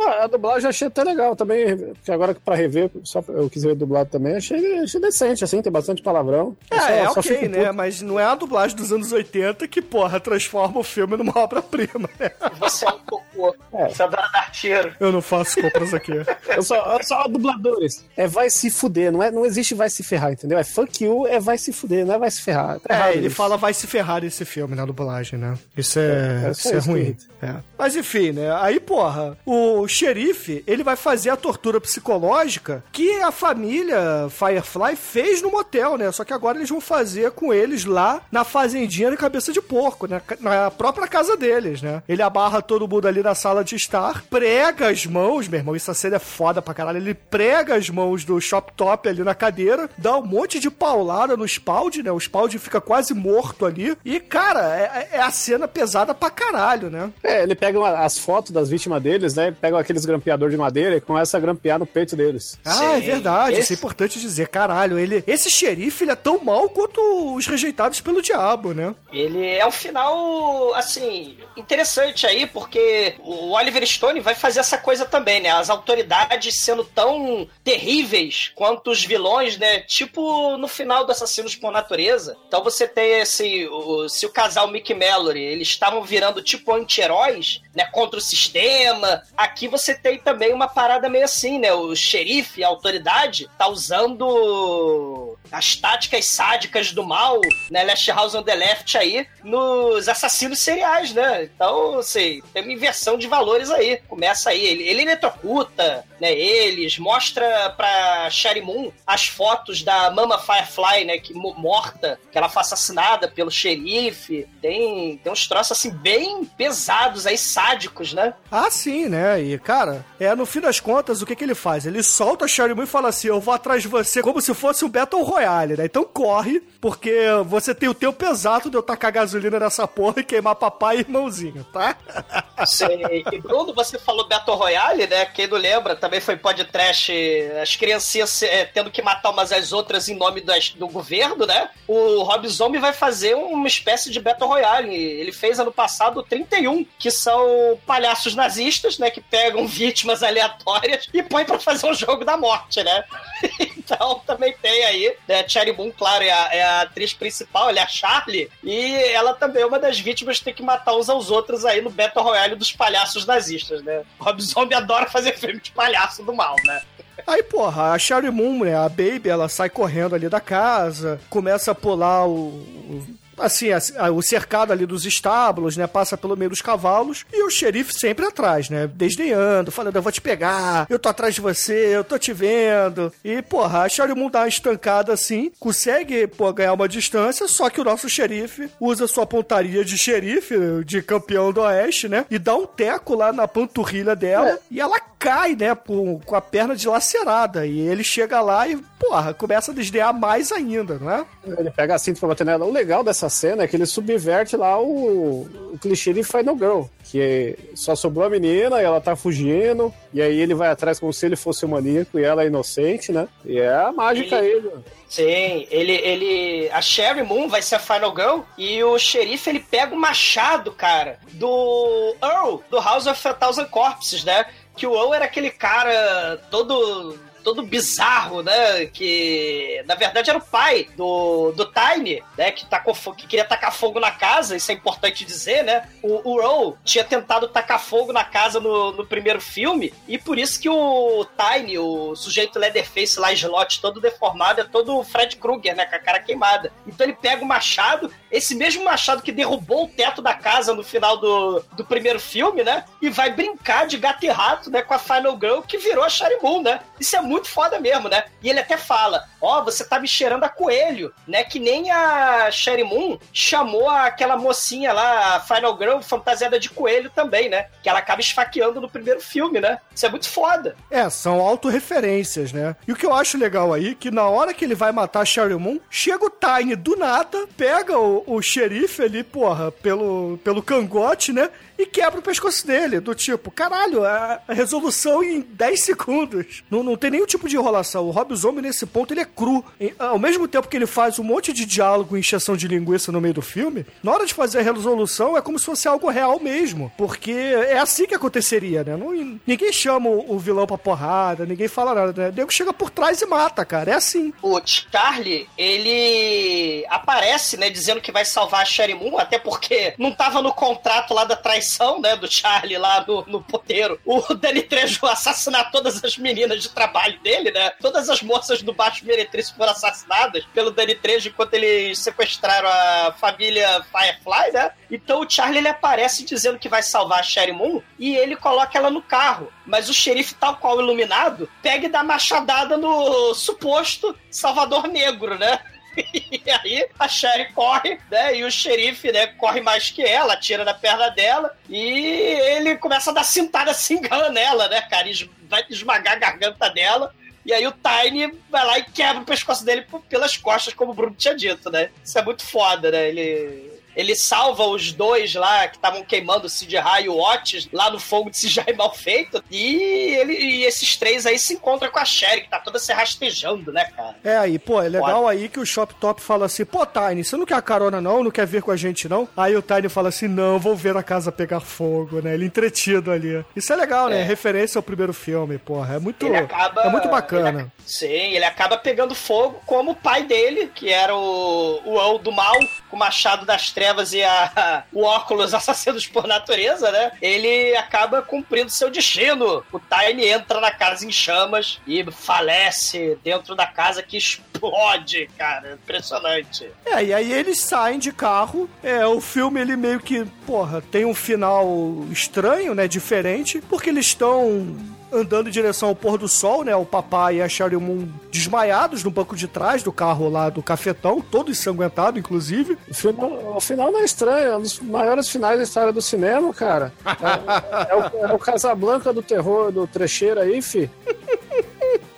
Ah, a dublagem eu achei até legal também, porque agora pra rever, só eu quis ver dublado também, achei, achei decente, assim, tem bastante palavrão. É, só- é só ok, né? Mas não é a dublagem dos anos 80 que, porra, transforma o filme numa obra-prima, né? Você é um cocô. É. Você adora dar tiro. Eu não faço compras aqui. Eu só, eu só dubladores. É vai se fuder, não, é, não existe vai se ferrar, entendeu? É fuck you, é vai se fuder, não é vai se ferrar. Tá errado É, ele isso. fala vai se ferrar nesse filme na dublagem, né? Isso é, É, é isso é isso ruim. É. Mas enfim, né? Aí, porra, o xerife, ele vai fazer a tortura psicológica que a família Firefly fez no motel, né? Só que agora eles vão fazer com eles lá na fazendinha de cabeça de porco, né? Na própria casa deles, né? Ele abarra todo mundo ali na sala de estar, prega as mãos, meu irmão, essa cena é foda pra caralho. Ele prega as mãos do Shop Top ali na cadeira, dá um monte de paulada no Spald, né? O Spald fica quase morto ali. E, cara, é, é a cena pesada pra caralho, né? É, ele pega uma- as fotos das vítimas deles, né? Pega aqueles grampeadores de madeira e começa a grampear no peito deles. Ah, é Sim. verdade, Esse- isso é importante dizer. Caralho, ele. Esse xerife ele é tão mal quanto os rejeitados pelo diabo, né? Ele é um final, assim, interessante aí, porque o Oliver Stone vai fazer essa coisa também, né? As autoridades sendo tão terríveis quanto os vilões, né? Tipo no final do Assassinos por Natureza. Então você tem esse. O, se o casal Mick Mallory, eles estavam virando tipo anti-heróis, né? Contra o sistema. Aqui você tem também uma parada meio assim, né? O xerife, a autoridade, tá usando as táticas sádicas do mal, né? Last House on the Left aí, nos assassinos seriais, né? Então, assim, tem uma inversão de valores aí. Começa aí, ele, ele eletrocuta, né, eles, mostra pra Sherry Moon as fotos da Mama Firefly, né, que mo- morta, que ela foi assassinada pelo xerife. Tem, tem uns troços assim bem pesados aí, sádicos, né? Ah, sim, né? E, cara, é no fim das contas, o que que ele faz? Ele solta a Sherry Moon e fala assim: Eu vou atrás de você como se fosse um Battle Royale, né? Então corre, porque você tem o tempo exato de eu tacar gasolina nessa porra e queimar papai e irmãozinho, tá? Sei. E Bruno, você falou Battle Royale, né? Quem não lembra, também foi podcast as criancinhas eh, tendo que matar umas às outras em nome das- do governo, né? O Rob Zombie vai fazer uma espécie de Battle Royale. Ele fez ano passado o 31, que são palhaços nazistas, né? Que pegam vítimas aleatórias e põem pra fazer um jogo da morte, né? Então também tem aí, né? Cherry Moon, claro, é a, é a atriz principal, ela é a Charlie, e ela também é uma das vítimas que tem que matar uns aos outros aí no Battle Royale dos palhaços nazistas, né? Rob Zombie adora fazer filme de palhaço do mal, né? Aí, porra, a Sherry Moon, né, a Baby, ela sai correndo ali da casa, começa a pular o. o- Assim, a- o cercado ali dos estábulos, né? Passa pelo meio dos cavalos e o xerife sempre atrás, né? Desdenhando, falando, eu vou te pegar, eu tô atrás de você, eu tô te vendo. E, porra, a Sherry Moon dá uma estancada assim, consegue, pô, ganhar uma distância, só que o nosso xerife usa sua pontaria de xerife, de campeão do oeste, né? E dá um teco lá na panturrilha dela e ela cai, né, com, com a perna dilacerada. E ele chega lá e, porra, começa a desdenhar mais ainda, não é? Ele pega a cinta pra bater nela. O legal dessa cena é que ele subverte lá o, o clichê de Final Girl. Que só sobrou a menina e ela tá fugindo. E aí ele vai atrás como se ele fosse o maníaco e ela é inocente, né? E é a mágica Ele- aí. mano. Sim, ele, ele. A Sherry Moon vai ser a Final Girl e o xerife ele pega o machado, cara, do Earl, do House of a Thousand Corpses, né? Que o Earl era aquele cara todo. Todo bizarro, né? Que na verdade era o pai do, do Tiny, né? Que, tacou, que queria tacar fogo na casa, isso é importante dizer, né? O, o tinha tentado tacar fogo na casa no, no primeiro filme, e por isso que o Tiny, o sujeito Leatherface lá, slot todo deformado, é todo o Fred Krueger, né? Com a cara queimada. Então ele pega o machado, esse mesmo machado que derrubou o teto da casa no final do, do primeiro filme, né? E vai brincar de gato e rato, né? Com a Final Girl, que virou a Sherry Moon, né? Isso é muito foda mesmo, né? E ele até fala: Ó, você tá me cheirando a coelho, né? Que nem a Sherry Moon chamou aquela mocinha lá, a Final Girl, fantasiada de coelho também, né? Que ela acaba esfaqueando no primeiro filme, né? Isso é muito foda. É, são autorreferências, né? E o que eu acho legal aí, que na hora que ele vai matar a Sherry Moon, chega o Tiny do nada, pega o, o xerife ali, porra, pelo, pelo cangote, né? E quebra o pescoço dele, do tipo, caralho, a, resolução em 10 segundos. Não, não tem nenhum tipo de enrolação. O Rob Zombie, nesse ponto, ele é cru. E, ao mesmo tempo que ele faz um monte de diálogo e encheção de linguiça no meio do filme, na hora de fazer a resolução é como se fosse algo real mesmo. Porque é assim que aconteceria, né? Não- ninguém chama o, vilão pra porrada, ninguém fala nada, né? O chega por trás e mata, cara. É assim. O Charlie, ele aparece, né, dizendo que vai salvar a Sherry Moon, até porque não tava no contrato lá da traição, né, do Charlie lá no, no poteiro. O Danny Trejo assassinar todas as meninas de trabalho dele, né? Todas as moças do Baixo Meretriz foram assassinadas pelo Danny Trejo enquanto eles sequestraram a família Firefly, né? Então o Charlie ele aparece dizendo que vai salvar a Sherry Moon e ele coloca ela no carro. Mas o xerife, tal qual iluminado, pega e dá machadada no suposto Salvador Negro, né? E aí a Sherry corre, né? E o xerife, né, corre mais que ela, atira na perna dela e ele começa a dar cintada cingana nela, né, cara? E vai esmagar a garganta dela. E aí o Tiny vai lá e quebra o pescoço dele pelas costas, como o Bruno tinha dito, né? Isso é muito foda, né? Ele. Ele salva os dois lá que estavam queimando o Sid Rai e o Otis lá no fogo de CGI mal feito. E, ele, e esses três aí se encontram com a Sherry, que tá toda se rastejando, né, cara? É aí, pô, é legal aí que o Shop Top fala assim, pô, Tiny, você não quer carona não? Não quer vir com a gente não? Aí o Tiny fala assim, não, vou ver a casa pegar fogo, né? Ele entretido ali. Isso é legal, né? É. Referência ao primeiro filme, porra. É muito, Ele acaba. é muito bacana. ele sim, ele acaba pegando fogo como o pai dele, que era o, o El do mal, com o machado das trevas e a, o óculos assassinos por natureza, né? Ele acaba cumprindo seu destino. O Tiny entra na casa em chamas e falece dentro da casa que Rod, cara. Impressionante. É, e aí eles saem de carro. É, o filme ele meio que, porra, tem um final estranho, né? Diferente, porque eles estão andando em direção ao pôr do sol, né? O papai e a Sherry Moon desmaiados no banco de trás do carro lá do cafetão, todo ensanguentado, inclusive. O final, o final não é estranho, é um dos maiores finais da história do cinema, cara. É, é o, é o Casablanca do terror, do trecheiro aí, fi.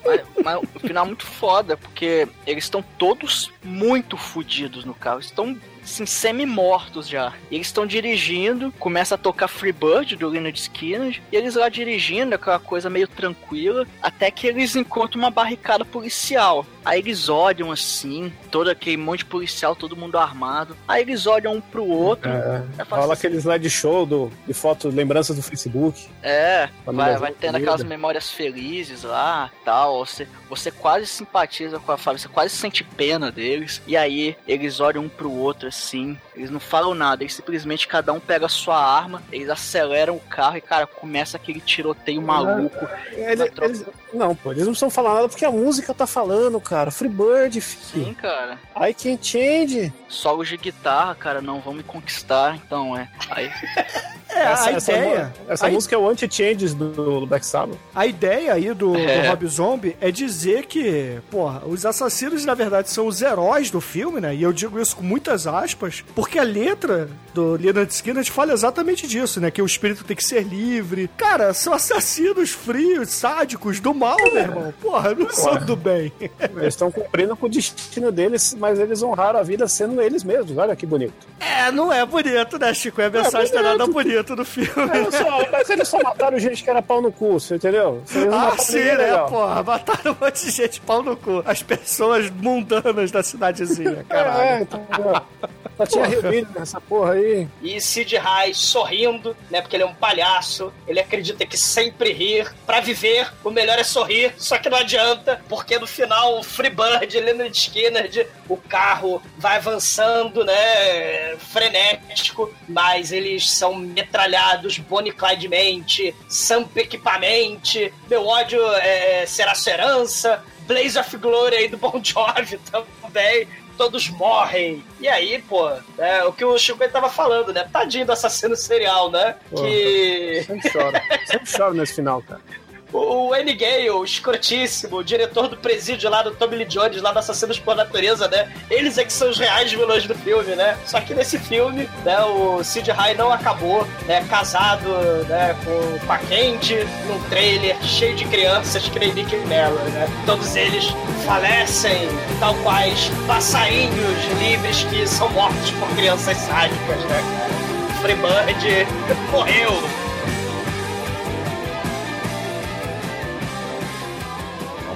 Mas, mas o final é muito foda, porque eles estão todos muito fodidos no carro. Estão assim, semi-mortos já. E eles estão dirigindo, começa a tocar Freebird do Leonard Skinner, e eles lá dirigindo, aquela coisa meio tranquila, até que eles encontram uma barricada policial. Aí eles olham assim, todo aquele monte de policial, todo mundo armado. Aí eles olham um pro outro. É, fala rola assim, aquele slideshow do, de fotos, lembranças do Facebook. É, vai, vai tendo aquelas memórias felizes lá, tal. Você, você quase simpatiza com a família, você quase sente pena deles. E aí eles olham um pro outro assim, eles não falam nada, eles simplesmente cada um pega a sua arma, eles aceleram o carro e, cara, começa aquele tiroteio maluco. Ele- na troca. eles- não, pô, eles não precisam falar nada porque a música tá falando, cara. Freebird, fi. Sim, cara. I can change. Solos de guitarra, cara, não vão me conquistar, então é. Aí, É, essa, a essa ideia. mu- essa a música é o anti-changes do, do Black Sabbath. A ideia aí do, É. do Rob Zombie é dizer que, porra, os assassinos na verdade são os heróis do filme, né? E eu digo isso com muitas aspas, porque a letra do Leonard Skinner fala exatamente disso, né? Que o espírito tem que ser livre. Cara, são assassinos frios, sádicos, do mal, meu irmão. Porra, não são do bem. Eles estão cumprindo com o destino deles, mas eles honraram a vida sendo eles mesmos. Olha que bonito. É, não é bonito, né, Chico? É a mensagem não é nada bonito do filme. É, só- mas eles só mataram gente que era pau no cu, você entendeu? Eles Ah, sim, né, legal. porra? Mataram um monte de gente pau no cu. As pessoas mundanas da cidadezinha, caralho. É, entendeu? Só tinha Rio nessa porra aí. E Sid Reis sorrindo, né? Porque ele é um palhaço. Ele acredita que sempre rir. Pra viver, o melhor é sorrir. Só que não adianta, porque no final, o Freebird, Leonard Skinner, o carro vai avançando, né? Frenético. Mas eles são metralhados Bonnie Samp Equipamente. Meu ódio é, será sua herança. Blaze of Glory aí do Bon Jovi também todos morrem. E aí, pô, é o que o Chico tava falando, né? Tadinho do assassino serial, né? Porra. Que Sempre choro. Sempre choro nesse final, cara. O N. Gale, o escrotíssimo, o diretor do presídio lá do Tommy Lee Jones, lá do Assassinos por Natureza, né? Eles é que são os reais vilões do filme, né? Só que nesse filme, né, o Sid Rai não acabou, né, casado, né, com, com a num trailer cheio de crianças que nem Nick Mellor, né? Todos eles falecem, tal quais passarinhos livres que são mortos por crianças sádicas, né, cara? Freebird morreu.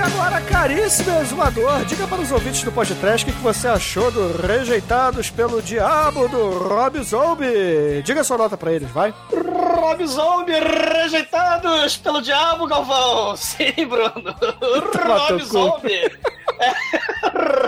E agora, caríssimo exumador, diga para os ouvintes do podcast o que você achou do Rejeitados pelo Diabo do Rob Zombie. Diga sua nota para eles, vai. Rob Zombie rejeitados pelo diabo, Galvão! Sim, Bruno! Rob. Zombie! É,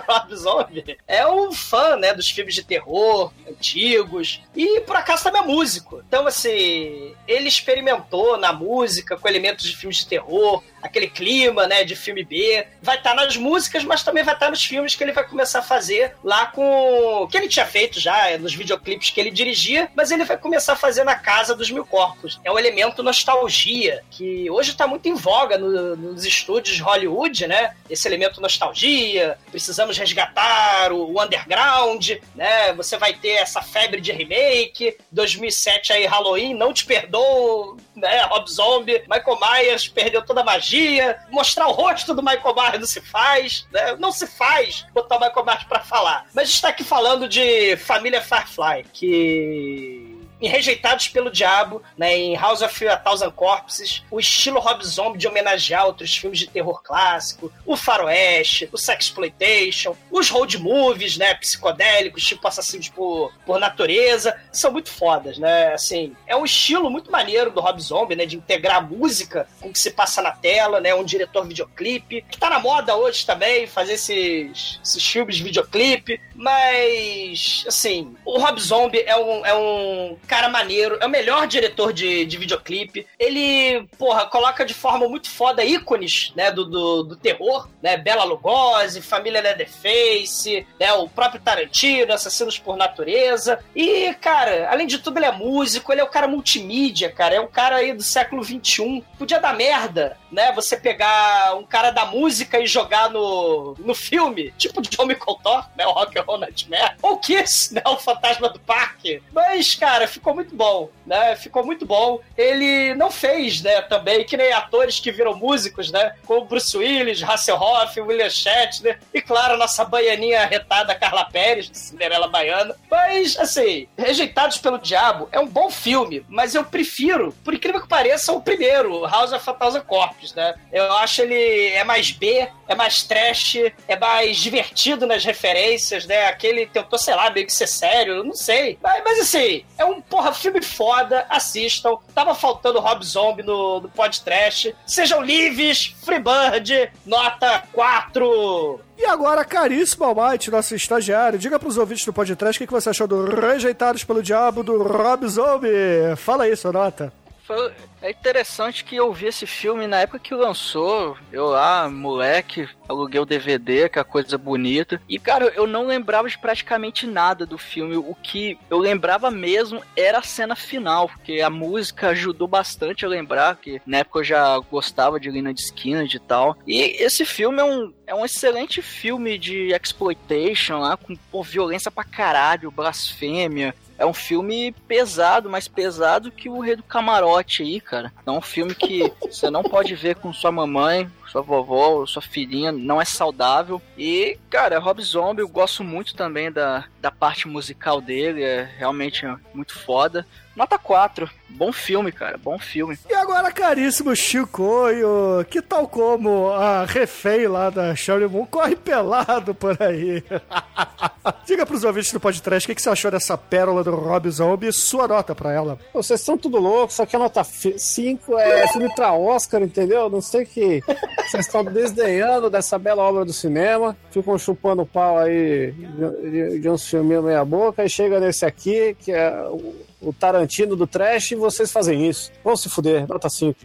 Rob Zombie é um fã, né, dos filmes de terror antigos e por acaso também é músico. Então, assim, ele experimentou na música com elementos de filmes de terror, aquele clima, né, de filme B. Vai estar nas músicas, mas também vai estar nos filmes que ele vai começar a fazer lá com. que ele tinha feito já, nos videoclipes que ele dirigia, mas ele vai começar a fazer na Casa dos Mil Corpos. É um elemento nostalgia, que hoje está muito em voga no- nos estúdios de Hollywood, né? Esse elemento nostalgia, precisamos resgatar o, o underground, né? Você vai ter essa febre de remake, 2007 aí Halloween, não te perdoo, né? Rob Zombie, Michael Myers perdeu toda a magia, mostrar o rosto do Michael Myers não se faz, né? Não se faz botar o Michael Myers pra falar. Mas está aqui falando de Família Firefly, que em Rejeitados pelo Diabo, né, em House of a Thousand Corpses, o estilo Rob Zombie de homenagear outros filmes de terror clássico, o faroeste, o sexploitation, os road movies, né, psicodélicos, tipo assassinos por, por natureza, são muito fodas, né, assim, é um estilo muito maneiro do Rob Zombie, né, de integrar a música com o que se passa na tela, né, um diretor videoclipe, que tá na moda hoje também, fazer esses, esses filmes de videoclipe, mas, assim, o Rob Zombie é um, é um cara maneiro, é o melhor diretor de, de videoclipe. Ele, porra, coloca de forma muito foda ícones, né, do, do, do terror, né, Bela Lugosi, Família Leatherface, né, o próprio Tarantino, Assassinos por Natureza. E, cara, além de tudo, ele é músico, ele é o cara multimídia, cara, é um cara aí do século XXI. Podia dar merda, né, você pegar um cara da música e jogar no, no filme, tipo John Micoltor, né, o Rock and Roll Nightmare, ou Kiss, né, o Fantasma do Parque. Mas, cara, ficou muito bom, né, ficou muito bom. Ele não fez, né, também, que nem atores que viram músicos, né, como Bruce Willis, Hasselhoff, William Shatner, e claro, nossa baianinha retada Carla Pérez, de Cinderela Baiana. Mas, assim, Rejeitados pelo Diabo é um bom filme, mas eu prefiro, por incrível que pareça, o primeiro, House of a Thousand Corpses, né? Eu acho ele é mais B, é mais trash, é mais divertido nas referências, né? Aquele tentou, sei lá, meio que ser sério, não sei. Mas, mas assim, é um porra filme foda, assistam. Tava faltando Rob Zombie no, no podcast. Sejam livres, Freebird, nota 4. E agora, caríssimo Almighty, nosso estagiário, diga pros ouvintes do podcast o que que você achou do Rejeitados pelo Diabo do Rob Zombie. Fala aí, sua nota. Foi- É interessante que eu vi esse filme na época que lançou. Eu lá, moleque, aluguei o DVD, que é coisa bonita. E, cara, eu não lembrava de praticamente nada do filme. O que eu lembrava mesmo era a cena final, porque a música ajudou bastante a lembrar, que na época eu já gostava de Lina de Skinner e tal. E esse filme é um, é um excelente filme de exploitation lá, com pô, violência pra caralho, blasfêmia. É um filme pesado, mais pesado que o Rei do Camarote aí, cara. É um filme que você não pode ver com sua mamãe, sua vovó, sua filhinha, não é saudável. E, cara, Rob Zombie, eu gosto muito também da, da parte musical dele, é realmente muito foda. Nota 4, bom filme, cara, bom filme. E agora, caríssimo Chicoio, que tal como a refém lá da Shaolin Moon, corre pelado por aí. Diga pros ouvintes do podcast o que, que você achou dessa pérola do Rob Zombie e sua nota pra ela. Vocês são tudo loucos, só que a nota 5 é filme pra Oscar, entendeu? Não sei que vocês estão desdenhando dessa bela obra do cinema, ficam chupando o pau aí de, de- de uns filminhos meia boca, e chega nesse aqui, que é o, o Tarantino do trash, e vocês fazem isso. Vão se fuder, nota 5.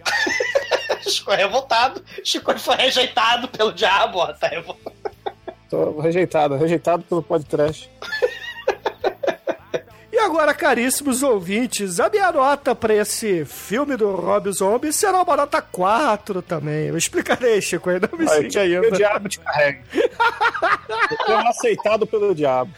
Chico é revoltado. Chico foi rejeitado pelo diabo, ó. Tá revoltado. Tô rejeitado, rejeitado pelo podcast. E agora, caríssimos ouvintes, a minha nota pra esse filme do Rob Zombie será uma nota 4 também. Eu explicarei, Chico, aí não me Aí, siga ainda. O diabo te carrega. É aceitado pelo diabo.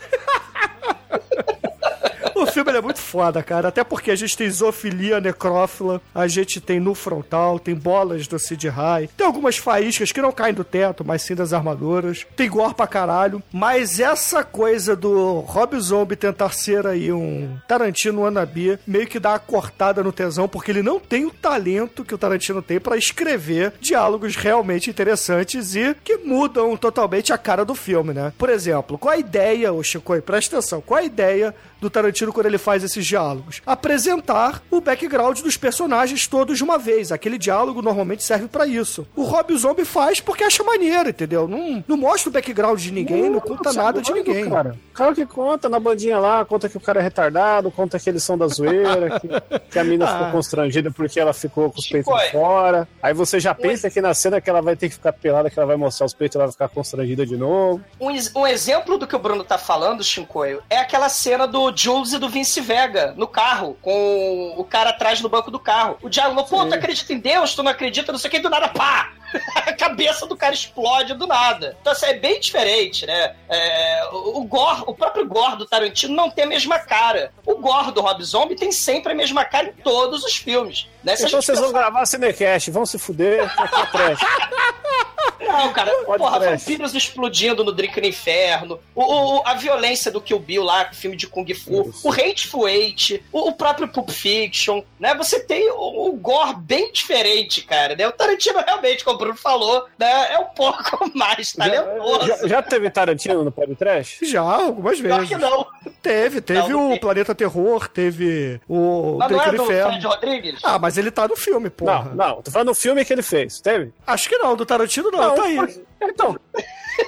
O filme é muito foda, cara. Até porque a gente tem zoofilia necrófila, a gente tem no frontal, tem bolas do Sid High, tem algumas faíscas que não caem do teto, mas sim das armaduras. Tem gore pra caralho. Mas essa coisa do Rob Zombie tentar ser aí um Tarantino wannabe, meio que dá uma cortada no tesão, porque ele não tem o talento que o Tarantino tem pra escrever diálogos realmente interessantes e que mudam totalmente a cara do filme, né? Por exemplo, qual a ideia, ô Chico, presta atenção, qual a ideia do Tarantino quando ele faz esses diálogos? Apresentar o background dos personagens todos de uma vez. Aquele diálogo normalmente serve pra isso. O Rob Zombie faz porque acha maneiro, entendeu? Não, não mostra o background de ninguém, não, conta Nossa, nada de ninguém. Cara. Claro que conta na bandinha lá, conta que o cara é retardado, conta que eles são da zoeira, que, que a mina Ah. ficou constrangida porque ela ficou com os peitos Chico, fora. Aí você já pensa que na cena que ela vai ter que ficar pelada, que ela vai mostrar os peitos, ela vai ficar constrangida de novo. Um, um exemplo do que o Bruno tá falando, Shinkoio, é aquela cena do Jules e do Vince Vega no carro, com o cara atrás no banco do carro. O diálogo, pô, tu acredita em Deus, tu não acredita, não sei o que, do nada, pá! A cabeça do cara explode do nada. Então, assim, é bem diferente, né? É, o, gore, o próprio gore do Tarantino não tem a mesma cara. O gore do Rob Zombie tem sempre a mesma cara em todos os filmes. Né? Se Então vocês vão pensar- gravar Cinecast, vão se fuder, aqui é. Não, cara, porra, trash. vampiros explodindo no Drink no Inferno, o, o- a violência do Kill Bill lá, filme de Kung Fu, o Hateful Eight, o, o próprio Pulp Fiction, né? Você tem o, o gore bem diferente, cara, né? O Tarantino realmente, como Bruno falou, né? É um pouco mais talentoso. Já, já teve Tarantino no podcast? Já, algumas Pior vezes. que não. Teve, teve Não, não o tem. Planeta Terror, teve o Mas não Drake é no do. Fred Rodrigues? Ah, mas ele tá no filme, porra. Não, não, tô falando do filme que ele fez, teve? Acho que não, do Tarantino não, tá aí. por- Então,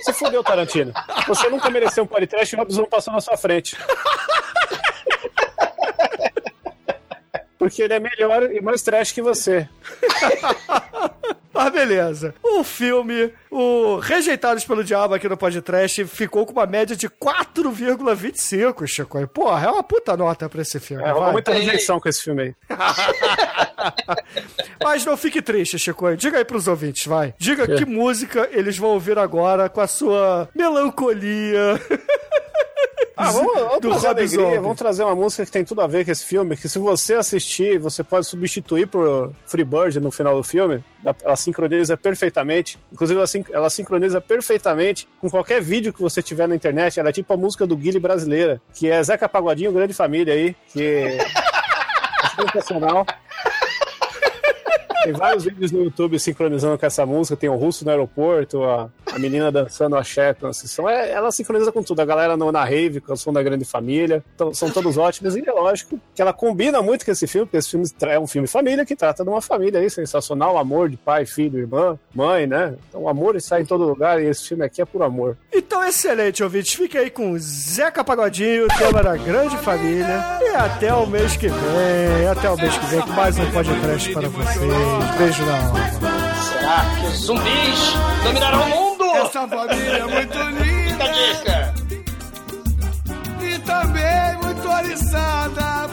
você fudeu, Tarantino. Você nunca mereceu um podcast e o Robson passou na sua frente. Porque ele é melhor e mais trash que você. Mas beleza. O filme, o Rejeitados pelo Diabo aqui no podcast, ficou com uma média de 4,25, Chico. Porra, é uma puta nota pra esse filme. É, vai. muita rejeição com esse filme aí. Mas não fique triste, Chico. Diga aí pros ouvintes, vai. Diga que música eles vão ouvir agora com a sua melancolia. Ah, vamos, vamos Do trazer Rob alegria, Zombie. vamos trazer uma música que tem tudo a ver com esse filme, que se você assistir, você pode substituir por Freebird no final do filme. Ela sincroniza perfeitamente. Inclusive, ela, sin- ela sincroniza perfeitamente com qualquer vídeo que você tiver na internet. Ela é tipo a música do Guile brasileira, que é Zeca Pagodinho, Grande Família aí, que é sensacional. Tem vários vídeos no YouTube sincronizando com essa música. Tem o russo no aeroporto, a, a menina dançando axé com a sessão. É, ela sincroniza com tudo. A galera no, na rave, com o som da grande família. Então, são todos ótimos. E é lógico que ela combina muito com esse filme, porque esse filme é um filme família que trata de uma família aí sensacional. Amor de pai, filho, irmã, mãe, né? Então o amor está em todo lugar e esse filme aqui é por amor. Então, excelente, ouvintes. Fique aí com Zeca Pagodinho, tema da grande família. E até o mês que vem. Até o mês que vem, com mais um podcast para vocês. Beijo na alma. Será que os zumbis dominarão o mundo? Essa família é muito linda dica. e também muito oriçada.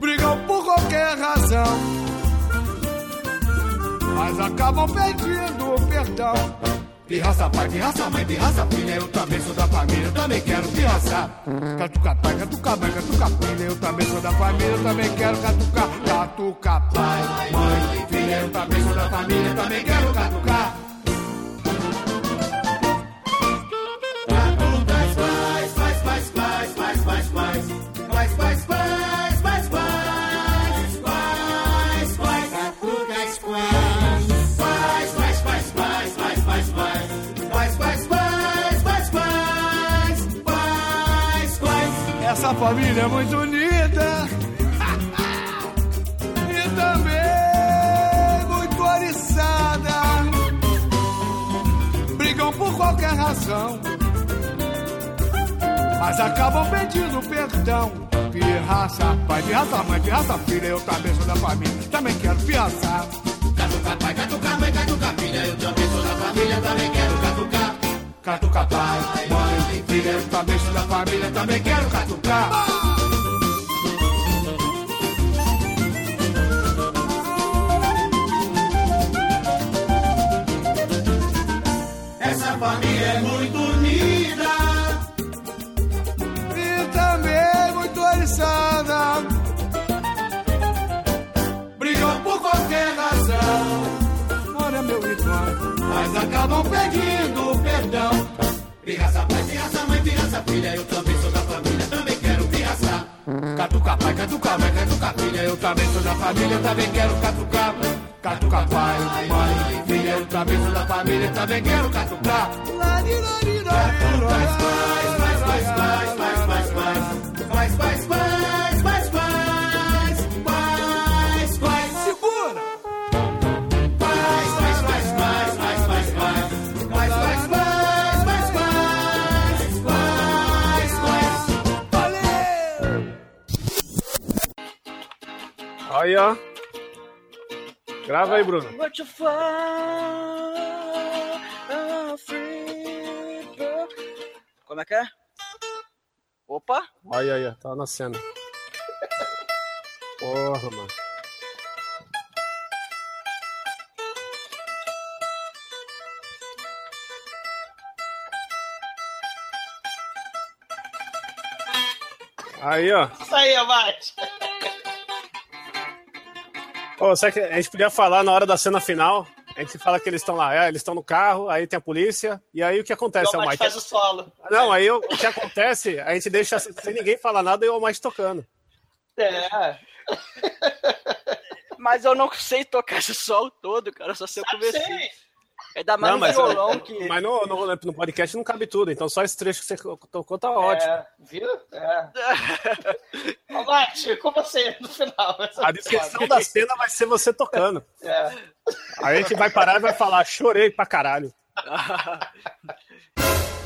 Brigam por qualquer razão, mas acabam pedindo perdão. Pirraça pai, pirraça mãe, pirraça filha, eu também sou da família, eu também quero pirraçar. Catuca pai, catuca mãe, catuca filha, eu também sou da família, eu também quero catucar. Catuca pai, mãe, filha, eu também sou da família, eu também quero catucar. Família é muito unida e também muito oriçada. Brigam por qualquer razão, mas acabam pedindo perdão. Pirraça, pai, pirraça, mãe, pirraça, filha, eu também sou da família, também quero pirraçar. Catuca pai, catuca mãe, catuca filha, eu também sou da família, também quero. Catuca pai, mãe, filha, também da família, também quero catucar. Catuca pai, catuca mãe, catuca filha, eu também sou da família, também quero catucar. Catuca pai, mãe, filha, eu também sou da família, também quero catucar. Segura! Aí, ó. Grava aí, Bruno. Como é que é? Opa! Aí, aí. Tá nascendo. Porra, mano. Aí, ó. Isso aí, Abate. Pô, será que a gente podia falar na hora da cena final? A gente fala que eles estão lá, é, eles estão no carro, aí tem a polícia, e aí o que acontece? o É o Mike faz o solo. Não, aí o o que acontece, a gente deixa sem ninguém falar nada e o Mike tocando. É. Mas eu não sei tocar esse solo todo, cara. Eu só sei o Sabe comecinho. sim. É da mais Não, mas, violão que. mas no, no, no podcast não cabe tudo, então só esse trecho que você tocou tá ótimo. É, viu? É. Ô, Mike, com você no final. A descrição da cena vai ser você tocando. É. Aí a gente vai parar e vai falar, chorei pra caralho.